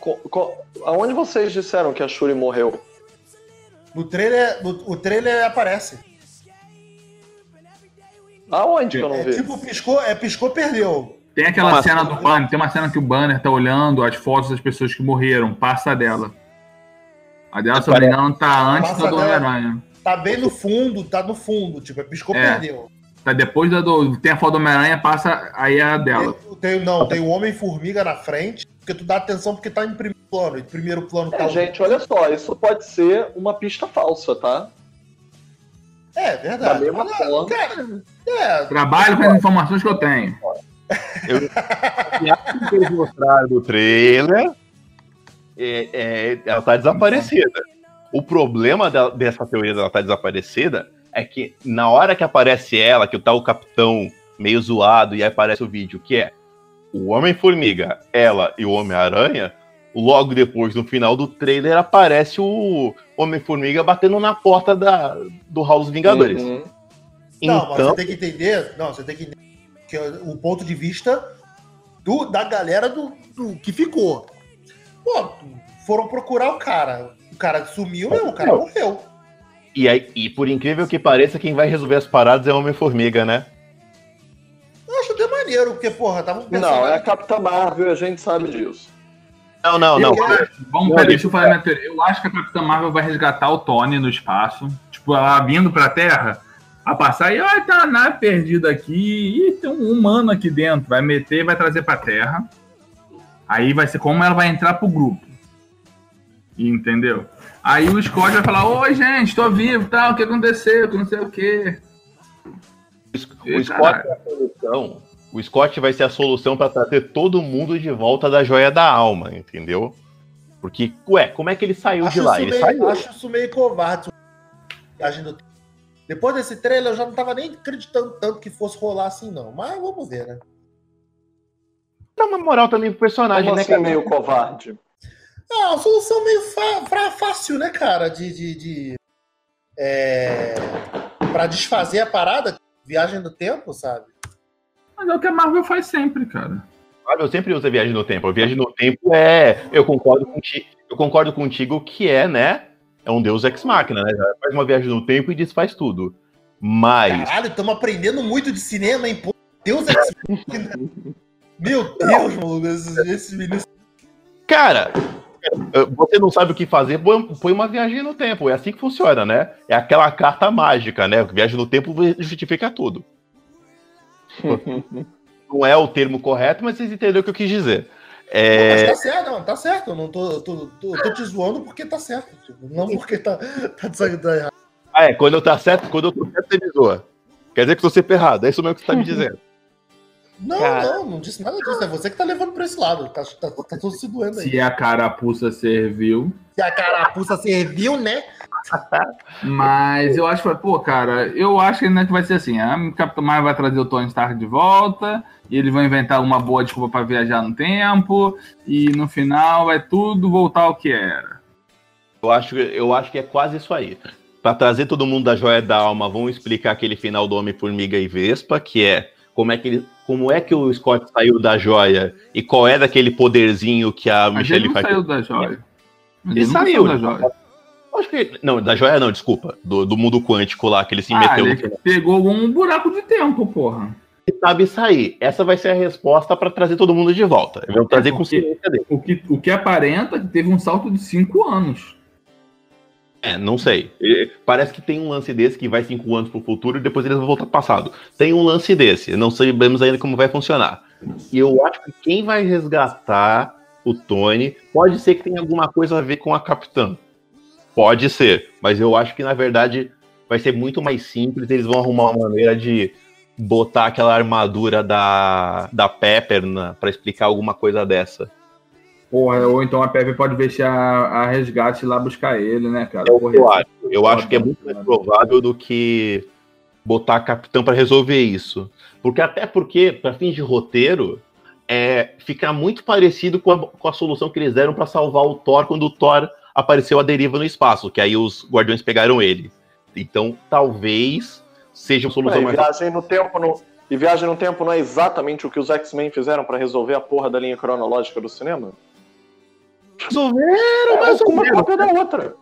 co- co- aonde vocês disseram que a Shuri morreu? No trailer, no, o trailer aparece. Aonde que eu não É vi? tipo, piscou, é piscou, perdeu. Tem aquela Mas- cena do Banner, tem uma cena que o Banner tá olhando as fotos das pessoas que morreram, passa dela. A dela, se eu não me engano, tá antes Passa da do. Homem-Aranha. Tá bem no fundo, tá no fundo. Tipo, é piscou, É. perdeu. Tá depois da do. Tem a foto do Homem-Aranha, passa aí a dela. Tem, tem- não, tem o Homem-Formiga na frente, porque tu dá atenção porque tá em primeiro plano. Em primeiro plano tá É, o- gente, olha só, isso pode ser uma pista falsa, tá? É, Da verdade. mesma Mas, forma. Cara, é, Trabalho com as informações que eu tenho. [LAUGHS] O que eles mostraram no trailer, é, é, ela tá desaparecida. O problema da- dessa teoria dela tá desaparecida é que na hora que aparece ela, que tá o capitão meio zoado e aí aparece o vídeo, que é o Homem-Formiga, ela e o Homem-Aranha, logo depois, no final do trailer, aparece o Homem-Formiga batendo na porta da, do Hall dos Vingadores. Uhum. Não, mas Então, você tem que entender. Não, você tem que entender que é o ponto de vista do, da galera do, do que ficou. Pô, foram procurar o cara. O cara sumiu mesmo, o cara Não. morreu. e, aí, e por incrível que pareça, quem vai resolver as paradas é o Homem-Formiga, né? Eu acho até maneiro, porque, porra, tava um Não, é a Capitã Marvel, a gente sabe disso. Não, não, não. Eu acho- Vamos, Não, peraí, deixa eu falar minha teoria. Eu acho que a Capitã Marvel vai resgatar o Tony no espaço. Tipo, ela vindo pra Terra, a passar e, olha, tá uma nave perdida aqui. Ih, tem um humano aqui dentro. Vai meter e vai trazer pra Terra. Aí vai ser como ela vai entrar pro grupo. Entendeu? Aí o Scott vai falar, oi, gente, tô vivo, tal, o que aconteceu, que não sei o quê. O Scott é a solução. O Scott vai ser a solução para trazer todo mundo de volta da joia da alma, entendeu? Porque, ué, como é que ele saiu Acho de lá? Ele meio, saiu. acho isso meio covarde. Agindo. Depois desse trailer, eu já não tava nem acreditando tanto que fosse rolar assim, não. Mas vamos ver, né? Dá uma moral também pro personagem, Como né, assim, cara? meio covarde? Ah, uma solução meio fácil, né, cara? De. de, de é, pra desfazer a parada, viagem do tempo, sabe? Mas é o que a Marvel faz sempre, cara. Eu sempre uso a viagem no tempo. A viagem no tempo é. Eu concordo contigo, eu concordo contigo que é, né? É um deus ex-máquina, né? Faz uma viagem no tempo e desfaz tudo. Mas. Caralho, estamos aprendendo muito de cinema, hein? Pô, Deus é. [LAUGHS] Meu Deus, mano, esses meninos. Cara, você não sabe o que fazer, põe uma viagem no tempo. É assim que funciona, né? É aquela carta mágica, né? Viagem no tempo justifica tudo. [LAUGHS] Não é o termo correto, mas vocês entenderam o que eu quis dizer. É, Mas tá certo, não, tá certo. Eu não tô, tô, tô, tô te zoando porque tá certo. tipo, não porque tá, tá, tá, tá errado. Ah, é, quando eu tá certo, quando eu tô certo, você me zoa. Quer dizer que eu tô sempre errado, é isso mesmo que você tá me [LAUGHS] dizendo. Não, Cara. não, não disse nada disso. É você que tá levando pra esse lado. Tá, tá, tá tudo se doendo aí. Se a carapuça serviu. Se a carapuça serviu, né? Mas eu acho que, pô, cara, eu acho que ainda que vai ser assim: a Capitã Marvel vai trazer o Tony Stark de volta, e eles vão inventar uma boa desculpa pra viajar no tempo, e no final vai tudo voltar ao que era. Eu acho, eu acho que é quase isso aí. Pra trazer todo mundo da Joia da Alma, vão explicar aquele final do Homem-Formiga e Vespa, que é como é que ele, como é que o Scott saiu da joia e qual é daquele poderzinho que a Mas ele Michelle não faz. saiu da joia. Ele nunca saiu, da né? joia. Acho que, não, da joia não, desculpa. Do, do mundo quântico lá, que ele se Ah, meteu ele no pegou um buraco de tempo, porra. Ele sabe sair. Essa vai ser a resposta pra trazer todo mundo de volta. Vamos trazer porque- consciência dele. O que, o que aparenta é que teve um salto de cinco anos. É, não sei. Parece que tem um lance desse que vai cinco anos pro futuro e depois eles vão voltar pro passado. Tem um lance desse. Não sabemos ainda como vai funcionar. E eu acho que quem vai resgatar o Tony. Pode ser que tenha alguma coisa a ver com a Capitã. Pode ser, mas eu acho que na verdade vai ser muito mais simples. Eles vão arrumar uma maneira de botar aquela armadura da, da Pepper para explicar alguma coisa dessa. Porra, ou então a Pepper pode vestir a, a resgate lá buscar ele, né, cara? Eu, eu acho, eu acho que é muito mais provável do que botar a Capitã para resolver isso. Porque até porque, para fins de roteiro, é, fica muito parecido com a, com a solução que eles deram para salvar o Thor quando o Thor apareceu a deriva no espaço, que aí os guardiões pegaram ele. Então, talvez seja uma solução mais. Viagem no tempo no... E viagem no tempo não é exatamente o que os X-Men fizeram para resolver a porra da linha cronológica do cinema? Resolveram, é, mas uma cópia da outra.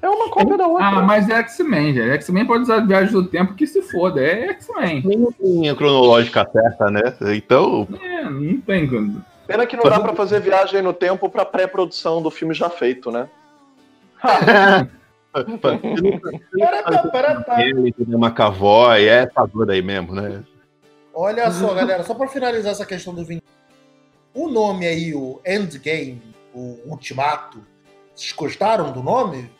É uma cópia da outra. Ah, mas é X-Men, gente. X-Men pode usar viagem do tempo que se foda. É X-Men. Não tem a cronológica certa, né? Então. É, não tem. Pena que não dá pra fazer viagem no tempo pra pré-produção do filme já feito, né? Ele McAvoy, é essa dor aí mesmo, né? Olha só, galera, só pra finalizar essa questão do Vin o nome aí, o Endgame, o Ultimato, vocês gostaram do nome?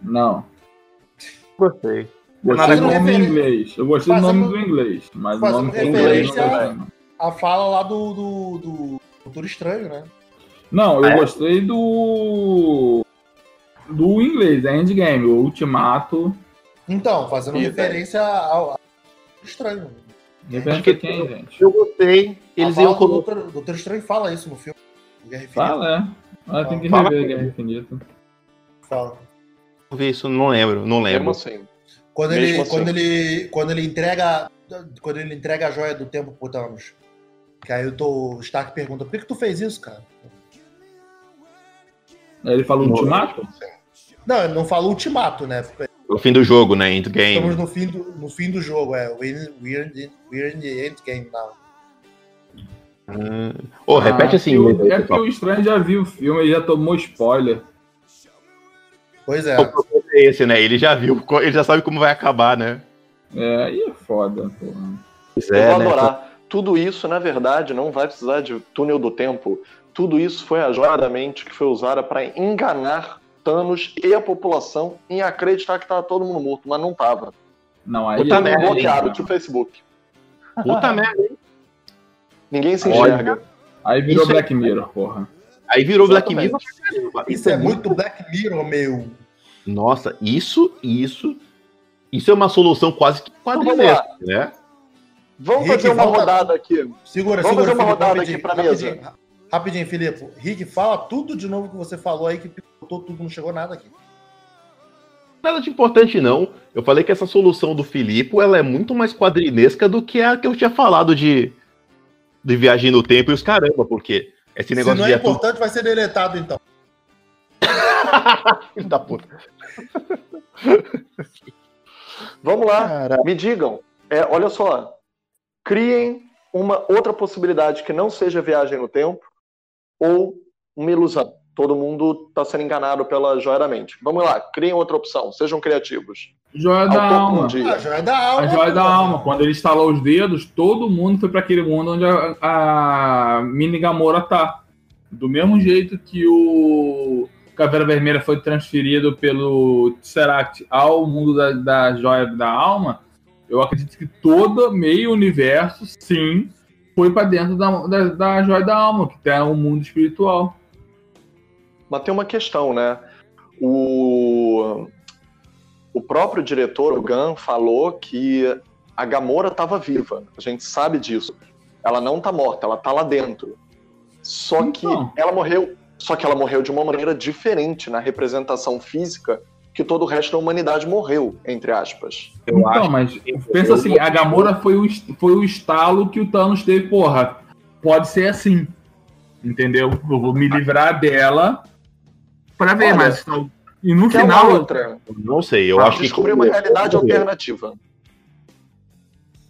Não. Gostei. Gostei do nome em inglês. Eu gostei do nome do inglês, mas o nome em inglês não a, a fala lá do, do, do Doutor Estranho, né? Não, eu é. gostei do do inglês, é Endgame, o Ultimato. Então, fazendo Isso, referência é. ao, ao Estranho. Referência quem, gente? Eu gostei. Eles iam. O Doutor Estranho fala isso no filme. Fala, é. Ah, tem que fala rever Guerra Infinita. Fala. Vou ver isso, não lembro, não lembro. Assim. Quando ele, assim. quando ele, quando ele entrega, quando ele entrega a joia do tempo pro Thanos, que aí o tô, Stark pergunta, por que, que tu fez isso, cara? Ele fala ultimato? Não, ele não fala ultimato, né? O fim do jogo, né? Endgame. Estamos no fim do, no fim do jogo, é. We're, we're, we're in the endgame now. Hum. Oh, repete ah, assim. Eu, é porque o estranho já viu o filme e já tomou spoiler. Pois é. é. Esse, né? Ele já viu, ele já sabe como vai acabar, né? É, aí é foda, porra. É, eu vou né? adorar. Tudo isso, na verdade, não vai precisar de túnel do tempo. Tudo isso foi a joia da mente que foi usada para enganar Thanos e a população em acreditar que tava todo mundo morto, mas não tava. Não, aí Puta merda, bloqueado tipo Facebook. Puta merda, hein? Ninguém se enxerga. Olha, aí virou isso Black é... Mirror, porra. Aí virou Exatamente. Black Mirror. Isso é muito Black Mirror, meu. Nossa, isso, isso, isso é uma solução quase que quadrilhesca, né? Vamos Rick, fazer uma volta... rodada aqui. Segura, Vamos segura, fazer uma rodada aqui pra mesa. Rapidinho, rapidinho, Filipe. Rick, fala tudo de novo que você falou aí, que picotou tudo, não chegou nada aqui. Nada de importante, não. Eu falei que essa solução do Filipe ela é muito mais quadrinesca do que a que eu tinha falado de, de viagem no tempo e os caramba, porque esse negócio Se não é importante, vai ser deletado então. [LAUGHS] Filho da puta. Vamos lá, Cara. me digam. É, olha só, criem uma outra possibilidade que não seja viagem no tempo ou uma ilusão. Todo mundo está sendo enganado pela joia da mente. Vamos lá, criem outra opção, sejam criativos. Joia da alma. A joia da alma. A joia da alma. Quando ele instalou os dedos, todo mundo foi para aquele mundo onde a, a mini Gamora tá. Do mesmo jeito que o Caveira Vermelha foi transferido pelo Tesseract ao mundo da, da Joia da Alma, eu acredito que todo meio universo, sim, foi para dentro da, da, da Joia da Alma, que tem um mundo espiritual. Mas tem uma questão, né? O, o próprio diretor, o Gunn, falou que a Gamora estava viva. A gente sabe disso. Ela não está morta, ela está lá dentro. Só então. que ela morreu, só que ela morreu de uma maneira diferente na representação física que todo o resto da humanidade morreu, entre aspas. Eu então, acho mas pensa assim, a Gamora foi o, foi o estalo que o Thanos teve, porra, pode ser assim, entendeu? Eu vou me livrar dela para ver, Olha, mas e no final outra. não sei, eu ah, acho que descobrir uma realidade alternativa.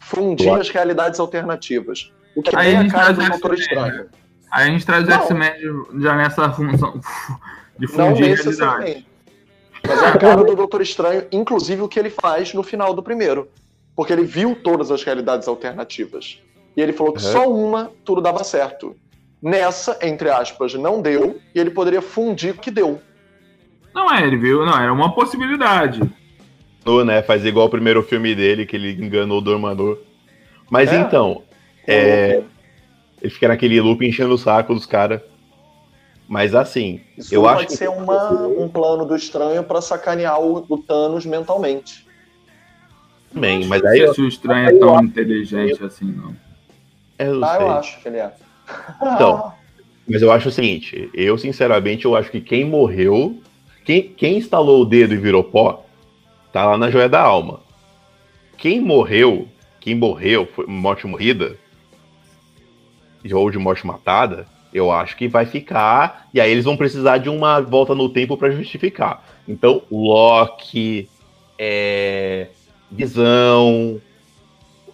Fundir as realidades alternativas. O que Aí é a cara do Doutor Estranho. Aí a gente traz o X-Men já nessa função [LAUGHS] de fundir realidade. Mas é a cara do Doutor Estranho, inclusive o que ele faz no final do primeiro. Porque ele viu todas as realidades alternativas. E ele falou que uhum. só uma tudo dava certo. Nessa, entre aspas, não deu, e ele poderia fundir o que deu. Não é, ele viu, não, era uma possibilidade. No, né, faz igual o primeiro filme dele, que ele enganou o Dormador. Mas É. então, é, ele fica naquele loop enchendo o saco dos caras. Mas assim, Isso eu pode acho que ser uma- um plano do estranho pra sacanear o, o Thanos mentalmente. também, mas Não aí sei se o estranho é tão inteligente assim, não. eu não Ah, sei. eu acho que ele é. Então, Mas eu acho o seguinte, eu sinceramente eu acho que quem morreu, quem, quem instalou o dedo e virou pó, tá lá na joia da alma. Quem morreu, quem morreu, foi morte morrida, ou de morte matada, eu acho que vai ficar, e aí eles vão precisar de uma volta no tempo pra justificar. Então, Loki, é, Visão,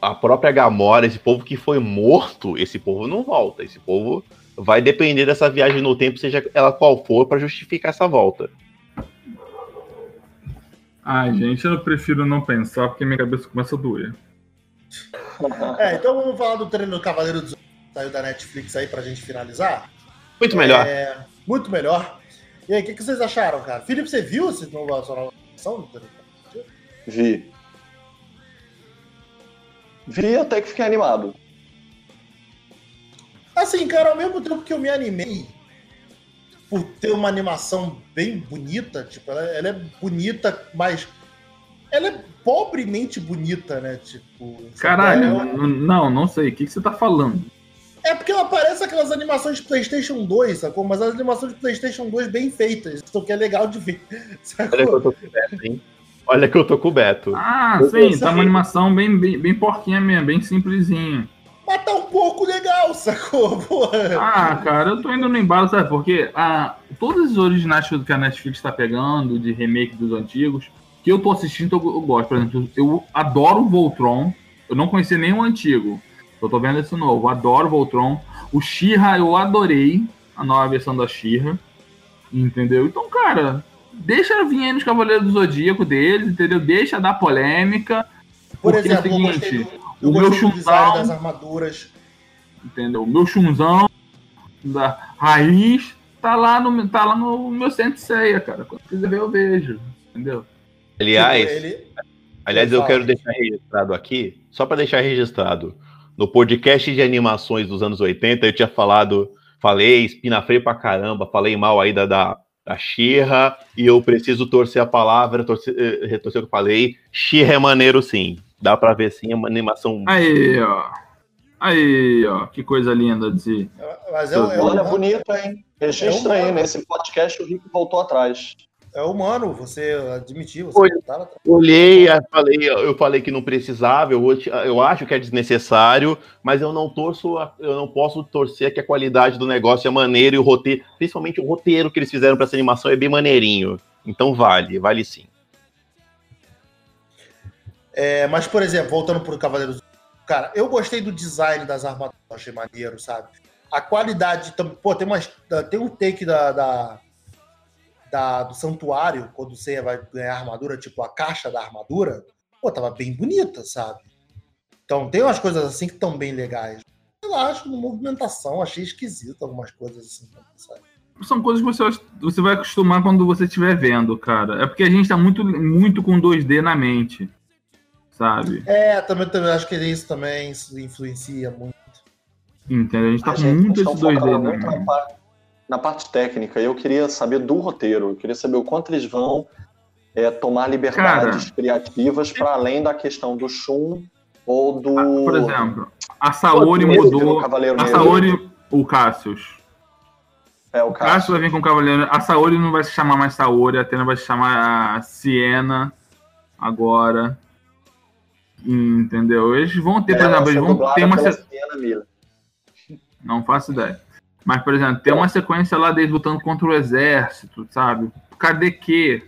a própria Gamora, esse povo que foi morto, esse povo não volta. Esse povo vai depender dessa viagem no tempo, seja ela qual for, pra justificar essa volta. Ai, gente, eu prefiro não pensar porque minha cabeça começa a doer. É, então vamos falar do treino do Cavaleiro dos saiu da Netflix aí pra gente finalizar. Muito melhor. É, muito melhor. E aí, o que, que vocês acharam, cara? Felipe, você viu esse novo, essa Vi até que fiquei animado. Assim, cara, ao mesmo tempo que eu me animei por ter uma animação bem bonita, tipo, ela, ela é bonita, mas ela é pobremente bonita, né? Tipo, Caralho, é, n- não, não sei. O que, que você tá falando? é porque ela parece aquelas animações de PlayStation 2, sacou? Mas as animações de PlayStation 2 bem feitas, então que é legal de ver, [LAUGHS] Olha que eu sacou? tô com o Beto, hein? Olha que eu tô com o Beto. Ah, Eu sim, tá uma animação bem, bem, bem porquinha mesmo, bem simplesinha. Mas tá um pouco legal, [LAUGHS] sacou? Porra. Ah, cara, eu tô indo no embalo, sabe? Porque ah, todos os originais que a Netflix tá pegando, de remake dos antigos, que eu tô assistindo, eu, eu gosto. Por exemplo, eu adoro o Voltron. Eu não conhecia nenhum antigo. Eu tô vendo esse novo. Adoro o Voltron. O She-Ra eu adorei. A nova versão da She-Ra. Entendeu? Então, cara, deixa vir aí nos Cavaleiros do Zodíaco deles, entendeu? Deixa dar polêmica. Por exemplo, é o seguinte, do, o meu chunzão- das armaduras. entendeu? O meu chunzão da raiz tá lá no, tá lá no meu Senseia, cara. Quando quiser ver, eu vejo, entendeu? Aliás, ele- aliás, eu quero deixar registrado aqui, só pra deixar registrado. No podcast de animações dos anos 80, eu tinha falado, falei espinafreio pra caramba, falei mal aí da, da, da Xirra, e eu preciso torcer a palavra, torcer, eh, retorcer o que eu falei. Xirra é maneiro sim. Dá pra ver sim, é uma animação. Aí, ó. Aí, ó. Que coisa linda de. Mas é, é, Olha, o- bonito, hein? Registra É aí, humano. nesse podcast o Rico voltou atrás. É humano, você admitir, você tava- Olhei, eu falei, eu falei que não precisava, eu, eu acho que é desnecessário, mas eu não torço, eu não posso torcer que a qualidade do negócio é maneiro e o roteiro, principalmente o roteiro que eles fizeram pra essa animação é bem maneirinho. Então vale, vale sim. É, mas, por exemplo, voltando pro Cavaleiros Cara, eu gostei do design das armaduras, achei maneiro, sabe? A qualidade. tam- Pô, tem, umas, tem um take da, da, da- do santuário, quando você vai ganhar armadura, tipo a caixa da armadura. Pô, tava bem bonita, sabe? Então, tem umas coisas assim que estão bem legais. Eu acho, movimentação, achei esquisito algumas coisas assim, sabe? São coisas que você, você vai acostumar quando você estiver vendo, cara. É porque a gente tá muito, muito com 2D na mente. Sabe? É, também, também acho que isso também isso influencia muito. Entendeu? A gente tá A com gente muito esse 2D focando na muito na mente. Na parte técnica. Eu queria saber do roteiro. Eu queria saber o quanto eles vão é, tomar liberdades criativas para além da questão do Shun ou do. Ah, Por exemplo, a Saori mudou. Cavaleiro A. Saori, o Cassius. É, o O caso. Cassius vai vir com o Cavaleiro. A Saori não vai se chamar mais Saori, a Atena vai se chamar a Siena agora. Entendeu? Eles vão ter, por exemplo, eles vão ter uma. Miller. Não faço ideia. Mas, por exemplo, tem uma sequência lá deles lutando contra o exército, sabe? Cadê que?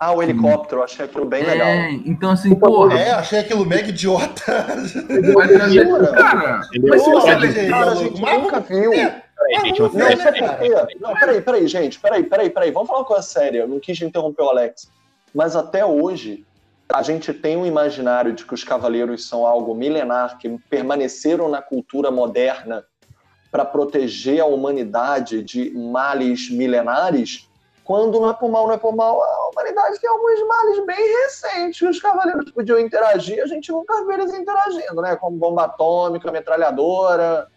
Ah, o helicóptero, achei aquilo bem legal. É, então assim, porra. É, achei aquilo mega idiota. trazer- Jura? Cara, Entendeu? mas se você Cara, a gente mas- nunca viu. É, Peraí, gente, Não, Não, peraí, peraí, peraí, gente, peraí, peraí, peraí, vamos falar uma coisa séria, eu não quis interromper o Alex, mas até hoje a gente tem um imaginário de que os cavaleiros são algo milenar, que permaneceram na cultura moderna para proteger a humanidade de males milenares, quando não é por mal, não é por mal, a humanidade tem alguns males bem recentes. Os cavaleiros podiam interagir, a gente nunca vê eles interagindo, né? Como bomba atômica, metralhadora.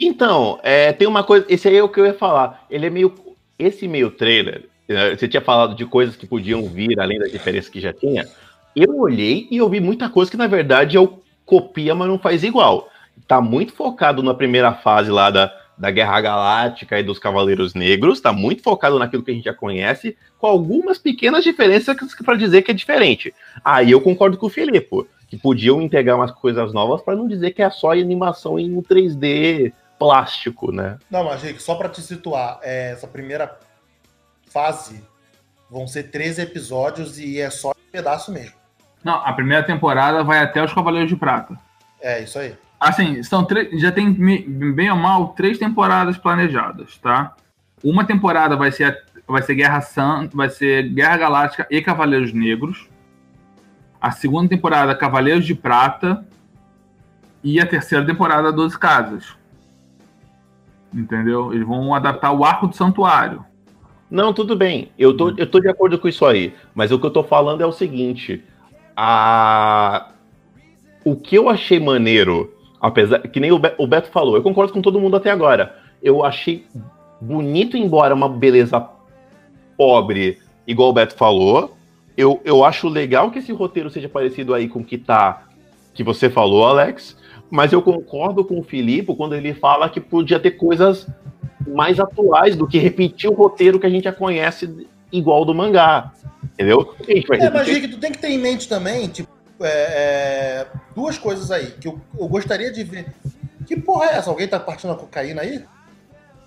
Então, é, tem uma coisa. Esse aí é o que eu ia falar. Ele é meio. Esse meio trailer, é, você tinha falado de coisas que podiam vir, além das diferenças que já tinha. Eu olhei e ouvi muita coisa que, na verdade, eu copia, mas não faz igual. Tá muito focado na primeira fase lá da, da Guerra Galáctica e dos Cavaleiros Negros, tá muito focado naquilo que a gente já conhece, com algumas pequenas diferenças para dizer que é diferente. Aí eu concordo com o Filipe, que podiam integrar umas coisas novas para não dizer que é só animação em 3D plástico, né? Não, mas, Rick, só para te situar, é, essa primeira fase vão ser 13 episódios e é só um pedaço mesmo. Não, a primeira temporada vai até os Cavaleiros de Prata. É, isso aí. Assim, são já tem, bem ou mal, três temporadas planejadas, tá? Uma temporada vai ser, vai ser Guerra Santa, vai ser Guerra Galáctica e Cavaleiros Negros. A segunda temporada, Cavaleiros de Prata. E a terceira temporada, Doze Casas. Entendeu? Eles vão adaptar o arco do santuário. Não, tudo bem. Eu tô, eu tô de acordo com isso aí. Mas o que eu tô falando é o seguinte. A... O que eu achei maneiro, apesar que nem o, Be o Beto falou, eu concordo com todo mundo até agora. Eu achei bonito, embora uma beleza pobre, igual o Beto falou. Eu, eu acho legal que esse roteiro seja parecido aí com o que tá. Que você falou, Alex. Mas eu concordo com o Filipe quando ele fala que podia ter coisas mais atuais do que repetir o roteiro que a gente já conhece igual do mangá. Entendeu? É, mas Rick, tu tem que ter em mente também, tipo, é, é, duas coisas aí que eu, eu, gostaria de ver. Que porra é essa? Alguém tá partindo a cocaína aí?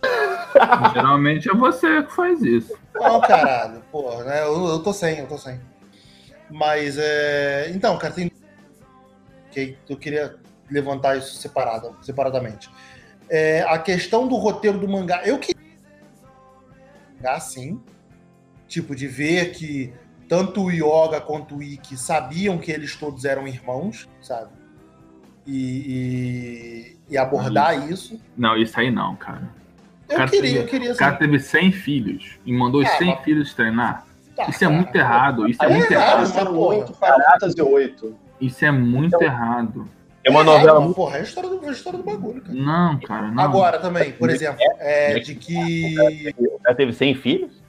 [LAUGHS] Geralmente é você que faz isso. Não, caralho, porra, né? Eu, eu tô sem, eu tô sem. Mas, é... então, cara, tem. Eu queria levantar isso separado, separadamente. É, a questão do roteiro do mangá. Eu queria. Sim. Tipo, de ver que tanto o Yoga quanto o Ikki sabiam que eles todos eram irmãos, sabe? E, e, e abordar isso. Não, isso aí não, cara. Eu cara queria, teve, eu queria. O cara teve 100 filhos e mandou os 100 mas... filhos treinar. Tá, isso é muito errado. Isso é, é muito errado. Isso é muito Fantasy 8. Isso é muito então, errado. É uma novela. É, porra, é a história, do, a história do bagulho, cara. Não, cara, não. Agora também, por exemplo, é de que. Já teve 100 filhos?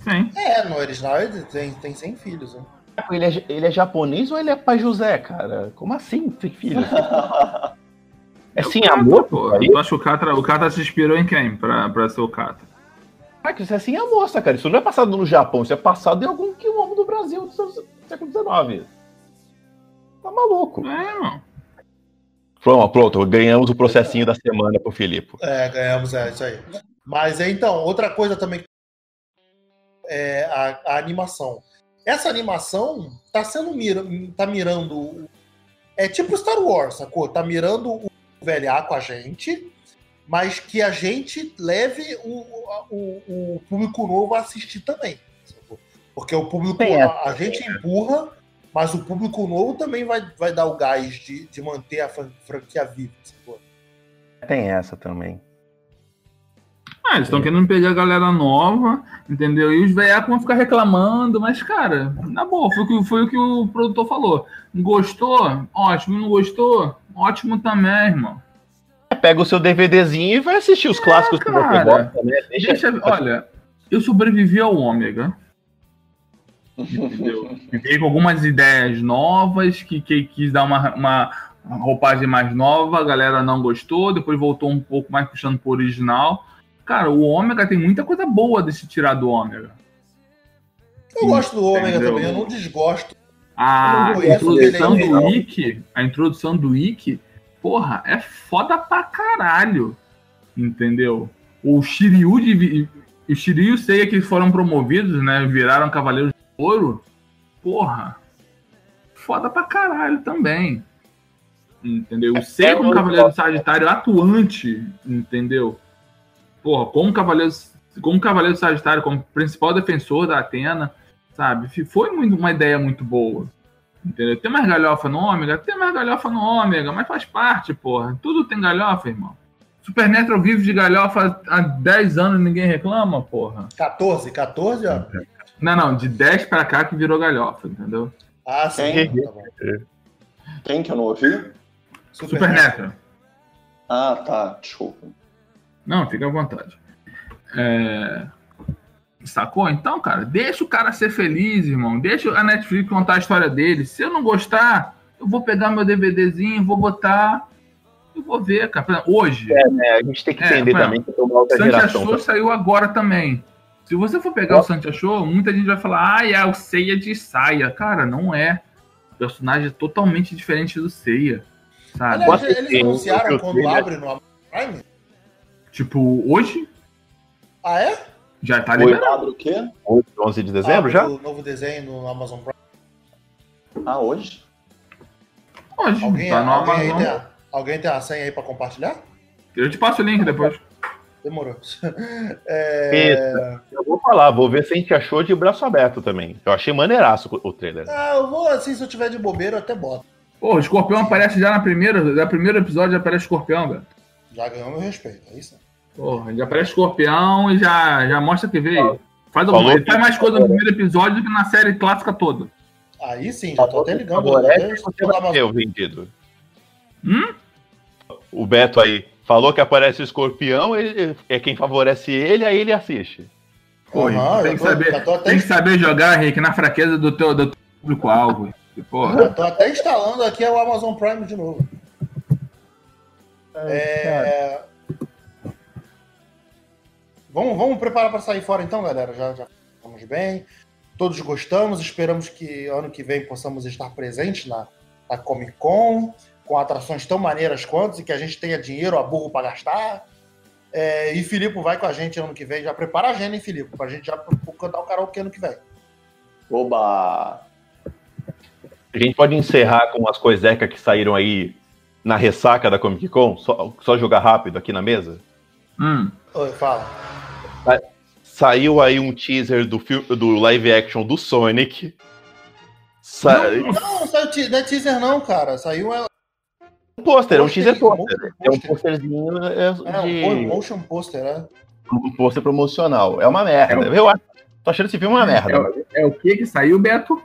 Sim. É, no original ele tem, tem 100 filhos, né? Ele é, ele é japonês ou ele é pai José, cara? Como assim tem filhos? [LAUGHS] é sim amor? Pô, eu acho que o Kata, o Kata se inspirou em quem pra, pra ser o Kata? Ah, que isso é assim a moça, cara. Isso não é passado no Japão, isso é passado em algum quilômetro do Brasil do século XIX. Tá maluco. É, mano. Pronto, pronto, ganhamos o processinho da semana pro Filipe. É, ganhamos, é, isso aí. Mas então, outra coisa também é a, a animação. Essa animação tá sendo mira, tá mirando é tipo Star Wars, sacou? Tá mirando o velhar com a gente, mas que a gente leve o, o, o público novo a assistir também. Sacou? Porque o público, a, a gente empurra, mas o público novo também vai, vai dar o gás de, de manter a franquia viva. Sacou? Tem essa também. Ah, eles estão querendo pegar a galera nova, entendeu? E os velhacos vão ficar reclamando, mas, cara, na boa, foi o, que, foi o que o produtor falou. Gostou? Ótimo. Não gostou? Ótimo também, irmão. É, pega o seu DVDzinho e vai assistir os é, clássicos cara, que você gosta, né? Deixa... Deixa... Olha, eu sobrevivi ao Ômega. Entendeu? Fiquei com algumas ideias novas, que, que quis dar uma, uma roupagem mais nova, a galera não gostou, depois voltou um pouco mais puxando pro original. Cara, o ômega tem muita coisa boa desse tirar do ômega. Eu gosto do ômega também, eu não desgosto. A introdução do Ikki, a introdução do Ikki, porra, é foda pra caralho. Entendeu? O Shiryu de, o Shiryu e o Seiya que foram promovidos, né, viraram cavaleiros de ouro. Porra. Foda pra caralho também. Entendeu? O Seiya como cavaleiro do Sagitário atuante, entendeu? Porra, como Cavaleiro, como Cavaleiro Sagitário, como principal defensor da Atena, sabe? Foi muito, uma ideia muito boa. Entendeu? Tem mais galhofa no ômega? Tem mais galhofa no ômega, mas faz parte, porra. Tudo tem galhofa, irmão. Supernatural vive de galhofa há 10 anos e ninguém reclama, porra. 14, 14, ó. Não, não, de 10 pra cá que virou galhofa, entendeu? Ah, sim. Quem? Tá. Quem que eu não ouvi? Supernatural. Ah, tá. Desculpa. Não, fica à vontade. É... Sacou? Então, cara, deixa o cara ser feliz, irmão. Deixa a Netflix contar a história dele. Se eu não gostar, eu vou pegar meu DVDzinho, vou botar e vou ver, cara. Hoje, É, né? A gente tem que É, entender foi- também que é uma outra Santia geração. Show saiu agora também. Se você for pegar o Santia Show, muita gente vai falar, ah, é o Seiya de saia. Cara, não é. O personagem é totalmente diferente do Seiya. Sabe? Aliás, eles anunciaram eu- quando eu- abre no Amazon Prime? Tipo, hoje Ah, é? já tá liberado. Abre o quê? 11 de dezembro Abre já? O novo desenho no Amazon Prime. Ah, hoje? Hoje. Alguém, tá no alguém, aí Amazon. tem a, alguém tem a senha aí pra compartilhar? Eu te passo o link depois. Demorou. [LAUGHS] É... Eu vou falar, vou ver se a gente achou de braço aberto também. Eu achei maneiraço o o trailer. Ah, eu vou, assim, se eu tiver de bobeira, eu até boto. Pô, o escorpião aparece já na primeira, no primeiro episódio já aparece escorpião, velho. Já ganhou meu respeito, é isso? Porra, já aparece escorpião e já, já mostra que veio. Faz, alguma, faz mais coisa no primeiro episódio do que na série clássica toda. Aí sim, já tô até ligando. Você vai ter o vendido. Hum? O Beto aí falou que aparece o escorpião, ele, é quem favorece ele, aí ele assiste. Pô, Aham, tem, que tô- saber, até tem que saber jogar, Henrique, na fraqueza do teu, do teu público-alvo. Tô até instalando aqui o Amazon Prime de novo. É... Vamos, vamos preparar para sair fora então, galera. Já, já estamos bem. Todos gostamos. Esperamos que ano que vem possamos estar presentes na, na Comic Con, com atrações tão maneiras quanto e que a gente tenha dinheiro a burro para gastar. É, e Filipe vai com a gente ano que vem. Já prepara a agenda, hein, Filipe? Pra gente já cantar o karaokê ano que vem. Oba! A gente pode encerrar com as coisecas que saíram aí na ressaca da Comic Con? Só, só jogar rápido aqui na mesa? Hum. Oi, fala. Saiu aí um teaser do, filme, do live action do Sonic. Sa Não, não saiu te- não é teaser, não, cara. Saiu é, um pôster, é um teaser pôster. poster. É um posterzinho é, é de um motion poster, né? um pôster promocional. É uma merda. Eu acho, tô achando esse filme uma merda. É, o- é o que que saiu, Beto?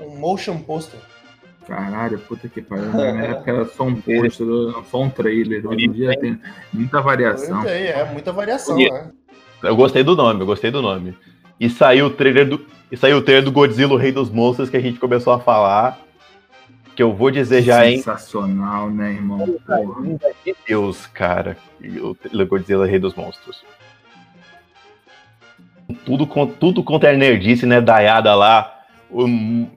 Um motion poster. Caralho, puta que pariu. Na minha época era só um pôster, só um trailer. Hoje em dia tem muita variação. É, é muita variação, Bonito. né? Eu gostei do nome, eu gostei do nome. E saiu o trailer do, e saiu o trailer do Godzilla, o Rei dos Monstros, que a gente começou a falar. Que eu vou dizer já, hein? Sensacional, né, irmão? Meu Deus, cara. O trailer Godzilla, Rei dos Monstros. Tudo, tudo contra a nerdice, né? Dayada lá, o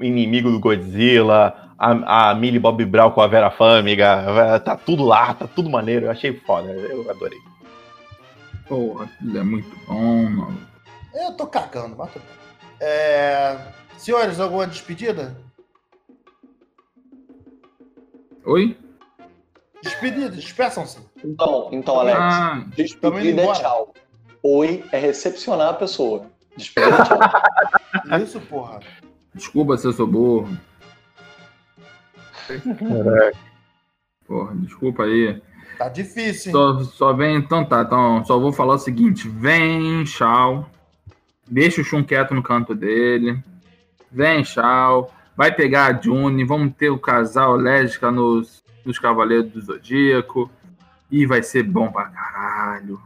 inimigo do Godzilla, a, a Millie Bob Brown com a Vera Fâmiga. Tá tudo lá, tá tudo maneiro. Eu achei foda, eu adorei. Porra, aquilo é muito bom, mano. Eu tô cagando, mas bem. É... Senhores, alguma despedida? Oi? Despedida, despeçam-se. Então, então Alex, Ah, despedida é tchau. Oi é recepcionar a pessoa. Despedida é tchau. [LAUGHS] Isso, porra. desculpa se eu sou burro. Porra, desculpa aí. Tá difícil, hein? Só, só vem, então tá, então só vou falar o seguinte: vem, Shao. Deixa o Shun quieto no canto dele. Vem, Shao. Vai pegar a June. Vamos ter o casal lésbica nos, nos Cavaleiros do Zodíaco. E vai ser bom pra caralho.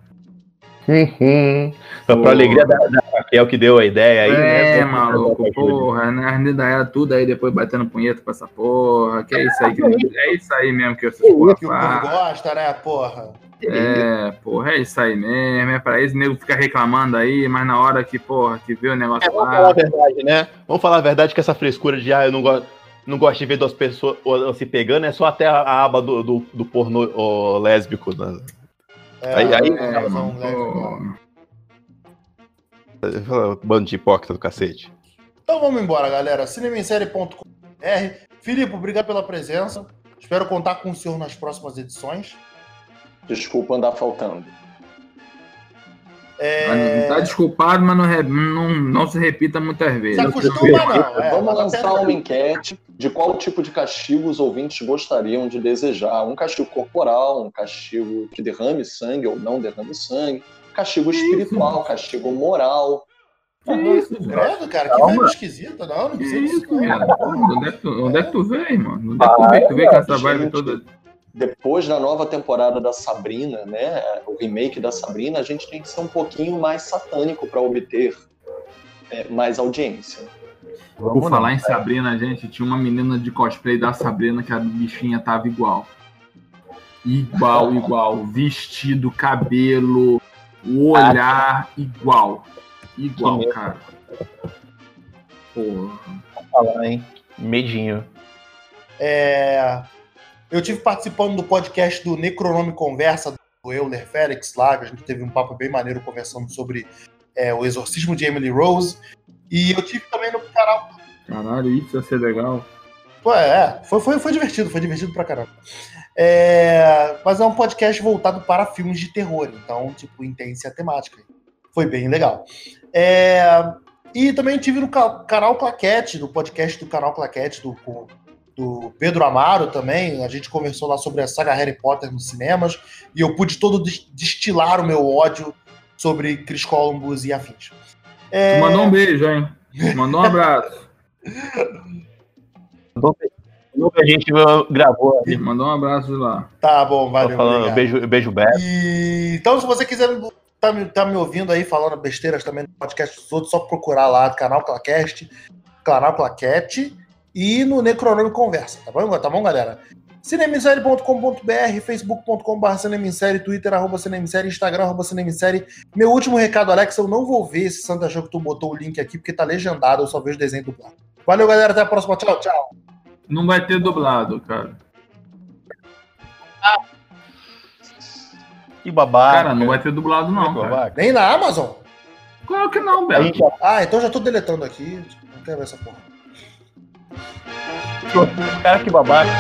Pra, pra alegria da, da Raquel que deu a ideia aí, né? é, maluco, porra, né? Arnida é tudo aí depois batendo punheta pra essa porra. Que é isso aí, que, é isso aí mesmo que essas porra Que o povo faz. gosta, né, porra? É, porra, é isso aí mesmo. É pra isso o nego fica reclamando aí, mas na hora que, porra, que vê o negócio Vamos falar a lá. verdade, né? Vamos falar a verdade que essa frescura de ah, eu não gosto. Não gosto de ver duas pessoas se pegando, é só até a, a aba do, do, do pornô ó, lésbico. Né? É, Aí- aí- é, É, Bando de hipócrita do cacete. Então vamos embora, galera. cinemissérie.com.br. Filipe, obrigado pela presença. Espero contar com o senhor nas próximas edições. Desculpa andar faltando. É... Tá desculpado, mas não, não, não se repita muitas vezes. Se acostuma, não. É, Vamos lançar uma enquete de qual tipo de castigo os ouvintes gostariam de desejar. Um castigo corporal, um castigo que derrame sangue ou não derrame sangue, castigo espiritual, isso? castigo moral. Que isso, credo, cara, que velho esquisito, não, não precisa disso. Onde é que tu, onde é que tu vem, mano? Onde é que tu vem? Tu vem com essa vibe toda depois da nova temporada da Sabrina, né, o remake da Sabrina, a gente tem que ser um pouquinho mais satânico para obter é, mais audiência. Vamos Por falar em Sabrina, gente, tinha uma menina de cosplay da Sabrina que a bichinha tava igual. Igual, igual. Vestido, cabelo, o olhar, igual. Igual, cara. Porra. Falar, hein? Medinho. É, eu tive participando do podcast do Necronome Conversa, do Euler Félix lá, que a gente teve um papo bem maneiro conversando sobre é, o exorcismo de Emily Rose. E eu tive também no canal. Caralho, isso ia ser legal. é, foi, foi, foi divertido, foi divertido pra caramba. É, mas é um podcast voltado para filmes de terror, então, tipo, intensa a temática. Foi bem legal. É, e também tive no canal Claquete, no podcast do canal Claquete, do, do Pedro Amaro também. A gente conversou lá sobre a saga Harry Potter nos cinemas e eu pude todo destilar o meu ódio sobre Chris Columbus e afins. É... Mandou um beijo, hein? Mandou um abraço. Mandou [LAUGHS] que a gente gravou ali. Mandou um abraço de lá. Tá bom, valeu. Falando, beijo, beijo, Beto. E... Então, se você quiser tá me, tá me ouvindo aí falando besteiras também no podcast dos outros, só procurar lá, canal Claquete, canal Claquete e no Necronome Conversa, tá bom, tá bom, galera? cinemissérie.com.br, facebook.com.br cinemissérie, twitter, arroba cinemissérie, instagram, arroba cinemissérie. Meu último recado, Alex, eu não vou ver esse Santa Show que tu botou o link aqui, porque tá legendado, eu só vejo desenho dublado. Valeu, galera, até a próxima, tchau, tchau. Não vai ter dublado, cara. Ah. Que babaca. Cara, não vai ter dublado não, cara. Nem na Amazon? Claro que não, Beto. Ah, então já tô deletando aqui, não quero ver essa porra. Cara, que babaca.